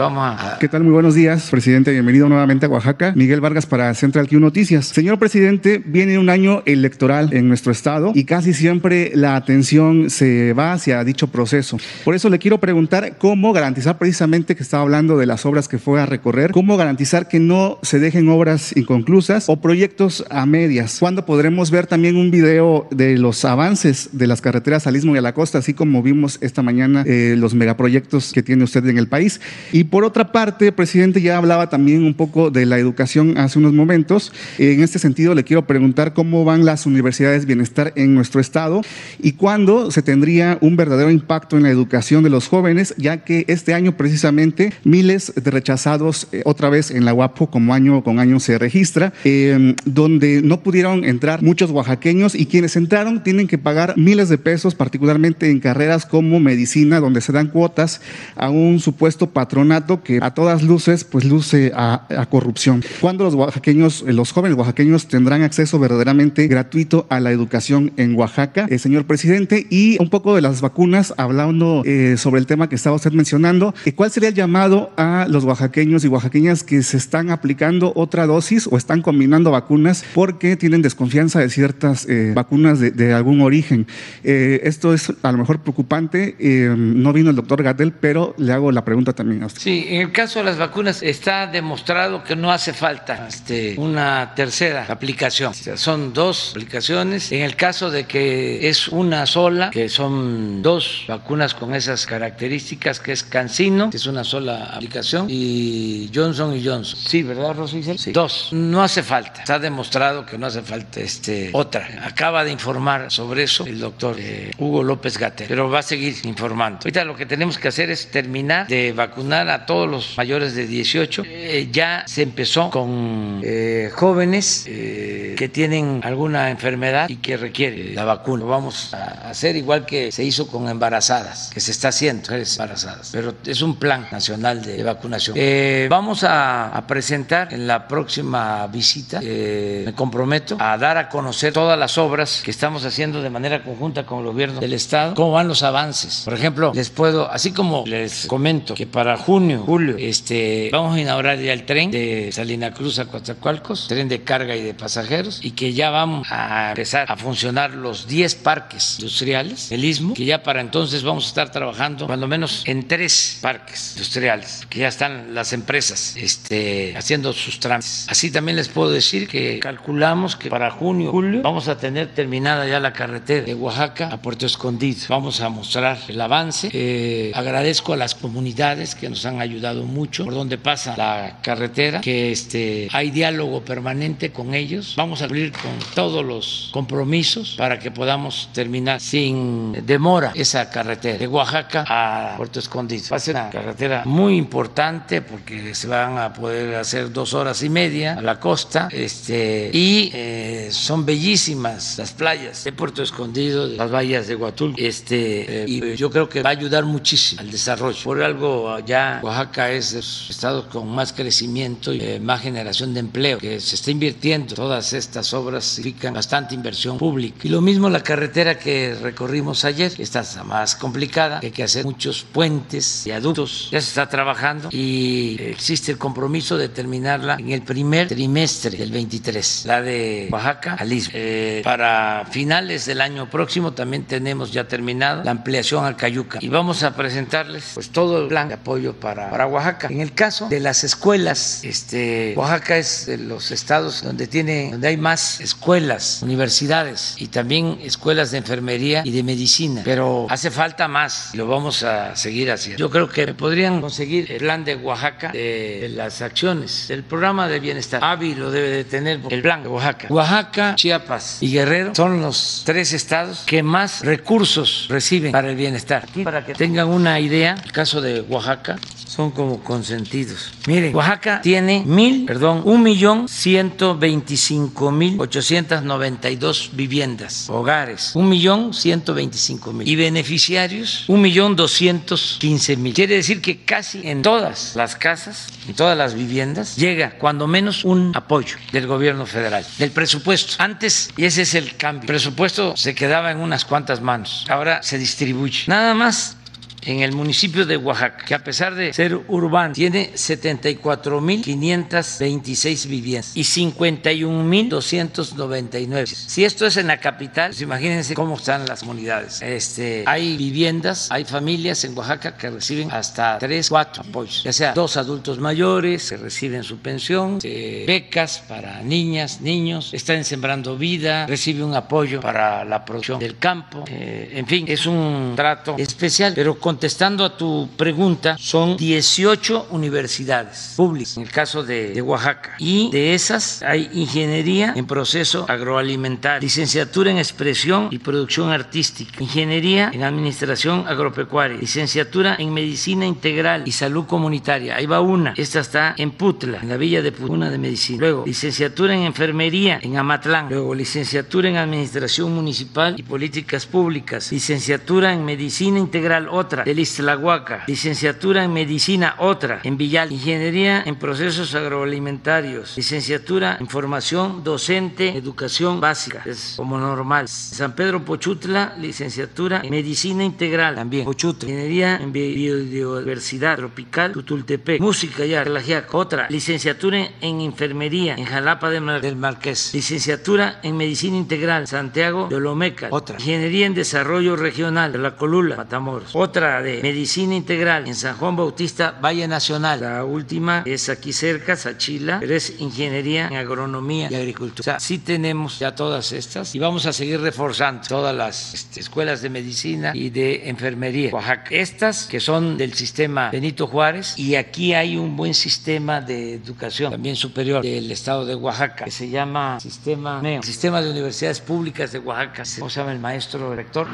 Vamos a... ¿Qué tal? Muy buenos días, presidente. Bienvenido nuevamente a Oaxaca. Miguel Vargas para Central Q Noticias. Señor presidente, viene un año electoral en nuestro estado y casi siempre la atención se va hacia dicho proceso. Por eso le quiero preguntar cómo cómo garantizar precisamente que estaba hablando de las obras que fue a recorrer, cómo garantizar que no se dejen obras inconclusas o proyectos a medias. ¿Cuándo podremos ver también un video de los avances de las carreteras al Istmo y a la costa, así como vimos esta mañana eh, los megaproyectos que tiene usted en el país? Y por otra parte, presidente, ya hablaba también un poco de la educación hace unos momentos. En este sentido, le quiero preguntar cómo van las universidades bienestar en nuestro estado y cuándo se tendría un verdadero impacto en la educación de los jóvenes, ya que este año precisamente miles de rechazados eh, otra vez en la UAPO como año con año se registra, eh, donde no pudieron entrar muchos oaxaqueños y quienes entraron tienen que pagar miles de pesos, particularmente en carreras como medicina, donde se dan cuotas a un supuesto patronato que a todas luces pues luce a, a corrupción. ¿Cuándo los oaxaqueños, eh, los jóvenes oaxaqueños tendrán acceso verdaderamente gratuito a la educación en Oaxaca, eh, señor presidente? Y un poco de las vacunas, hablando eh, sobre el tema que estaba usted mencionando, eh, ¿cuál sería el llamado a los oaxaqueños y oaxaqueñas que se están aplicando otra dosis o están combinando vacunas porque tienen desconfianza de ciertas eh, vacunas de, algún origen? Eh, esto es a lo mejor preocupante. Eh, no vino el doctor Gatel, pero le hago la pregunta también a usted. Sí, en el caso de las vacunas está demostrado que no hace falta este, una tercera aplicación. Son dos aplicaciones. En el caso de que es una sola, que son dos vacunas con esas características, que es Cancino, que es una sola aplicación, y Johnson y Johnson. Sí, ¿verdad, Rosy? Sí. Dos. No hace falta. Está demostrado que no hace falta este, otra. Acaba de informar sobre eso el doctor eh, Hugo López Gatel, pero va a seguir informando. Ahorita lo que tenemos que hacer es terminar de vacunar a todos los mayores de 18. Eh, ya se empezó con eh, jóvenes que tienen alguna enfermedad y que requiere la vacuna. Lo vamos a hacer igual que se hizo con embarazadas, que se está haciendo, mujeres embarazadas. Pero es un plan nacional de vacunación. Eh, vamos a, a, presentar en la próxima visita, eh, me comprometo, a dar a conocer todas las obras que estamos haciendo de manera conjunta con el gobierno del Estado, cómo van los avances. Por ejemplo, les puedo, así como les comento que para junio, julio, este, vamos a inaugurar ya el tren de Salina Cruz a Coatzacoalcos, tren de carga y de pasajeros, y que ya vamos a empezar a funcionar los 10 parques industriales del Istmo, que ya para entonces vamos a estar trabajando cuando menos en tres parques industriales, que ya están las empresas este, haciendo sus trámites. Así también les puedo decir que calculamos que para junio, julio, vamos a tener terminada ya la carretera de Oaxaca a Puerto Escondido. Vamos a mostrar el avance. Eh, agradezco a las comunidades que nos han ayudado mucho por donde pasa la carretera, que este, hay diálogo permanente con ellos. Vamos a cumplir con todos los compromisos para que podamos terminar sin demora esa carretera de Oaxaca a Puerto Escondido. Va a ser una carretera muy importante porque se van a poder hacer dos horas y media a la costa este, y eh, son bellísimas las playas de Puerto Escondido, de las bahías de Huatul. Este, eh, y yo creo que va a ayudar muchísimo al desarrollo. Por algo ya Oaxaca es de los estados con más crecimiento y eh, más generación de empleo, que se está invirtiendo. Todas estas obras significan bastante inversión pública. Y lo mismo la carretera que recorrimos ayer, esta está más complicada, hay que hacer muchos puentes y adultos. Ya se está trabajando y existe el compromiso de terminarla en el primer trimestre del 23, la de Oaxaca al. Eh, para finales del año próximo también tenemos ya terminado la ampliación al Cayuca y vamos a presentarles pues todo el plan de apoyo para, para Oaxaca. En el caso de las escuelas, este, Oaxaca es de los estados donde tiene, donde hay más escuelas, universidades y también escuelas de enfermería y de medicina, pero hace falta más lo vamos a seguir haciendo. Yo creo que podrían conseguir el plan de Oaxaca de, las acciones del programa de bienestar. AVI lo debe de tener el plan de Oaxaca. Oaxaca, Chiapas y Guerrero son los tres estados que más recursos reciben para el bienestar. Aquí, para que tengan una idea, el caso de Oaxaca son como consentidos. Miren, Oaxaca tiene mil, perdón, un millón ciento veinticinco mil ochocientos noventa y dos viviendas, hogares, un millón ciento veinticinco mil y beneficiarios un millón doscientos quince mil. Quiere decir que casi en todas las casas, en todas las viviendas, llega cuando menos un apoyo del gobierno federal, del presupuesto. Antes, y ese es el cambio, el presupuesto se quedaba en unas cuantas manos, ahora se distribuye. Nada más en el municipio de Oaxaca, que a pesar de ser urbano, tiene 74.526 viviendas y 51.299. Si esto es en la capital, pues imagínense cómo están las comunidades. Este, hay viviendas, hay familias en Oaxaca que reciben hasta 3, 4 apoyos, ya sea dos adultos mayores que reciben su pensión, eh, becas para niñas, niños, están sembrando vida, recibe un apoyo para la producción del campo, eh, en fin, es un trato especial, pero contestando a tu pregunta, son 18 universidades públicas, en el caso de, Oaxaca, y de esas hay ingeniería en proceso agroalimentario, licenciatura en expresión y producción artística, ingeniería en administración agropecuaria, licenciatura en medicina integral y salud comunitaria. Ahí va una, esta está en Putla, en la villa de Putla, de medicina. Luego, licenciatura en enfermería en Amatlán. Luego, licenciatura en administración municipal y políticas públicas. Licenciatura en medicina integral, otra, de Iztlahuaca. Licenciatura en medicina, otra, en Villal. Ingeniería en procesos agroalimentarios. Licenciatura en formación docente, educación básica. Es como normal. San Pedro Pochutla, licenciatura en medicina integral también. Pochutla. Ingeniería en biodiversidad tropical, Tutultepec. Música ya, Relajiac. Otra, licenciatura en enfermería en Jalapa del Marqués. Licenciatura en medicina integral, Santiago de Olomeca. Otra, ingeniería en desarrollo regional de la Colula, Matamoros. Otra de medicina integral en San Juan Bautista, Valle Nacional. La última es aquí cerca, Sachila, pero es ingeniería en agronomía y agricultura. O sea, sí tenemos ya todas estas y vamos a seguir reforzando todas las este, escuelas de medicina y de enfermería. Oaxaca. Estas que son del sistema Benito Juárez y aquí hay un buen sistema de educación también superior del estado de Oaxaca que se llama Sistema Sistema de Universidades Públicas de Oaxaca. ¿Cómo se llama el maestro rector?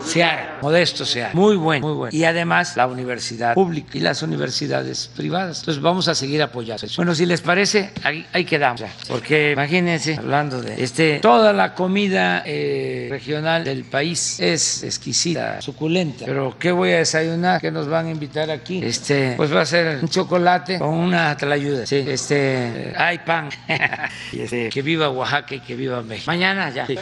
Seara, Modesto Seara. Muy bueno, muy bueno. Y además la universidad pública y las universidades privadas. Entonces vamos a seguir apoyando eso. Bueno, si les parece, ahí, ahí quedamos. ya. Porque imagínense, hablando de este, toda la comida eh, regional del país es exquisita, suculenta. Pero ¿qué voy a desayunar? ¿Qué nos van a invitar aquí? Este, pues va a ser un chocolate con una tlayuda. Sí, este, hay pan. Este, que viva Oaxaca y que viva México. Mañana ya. Sí.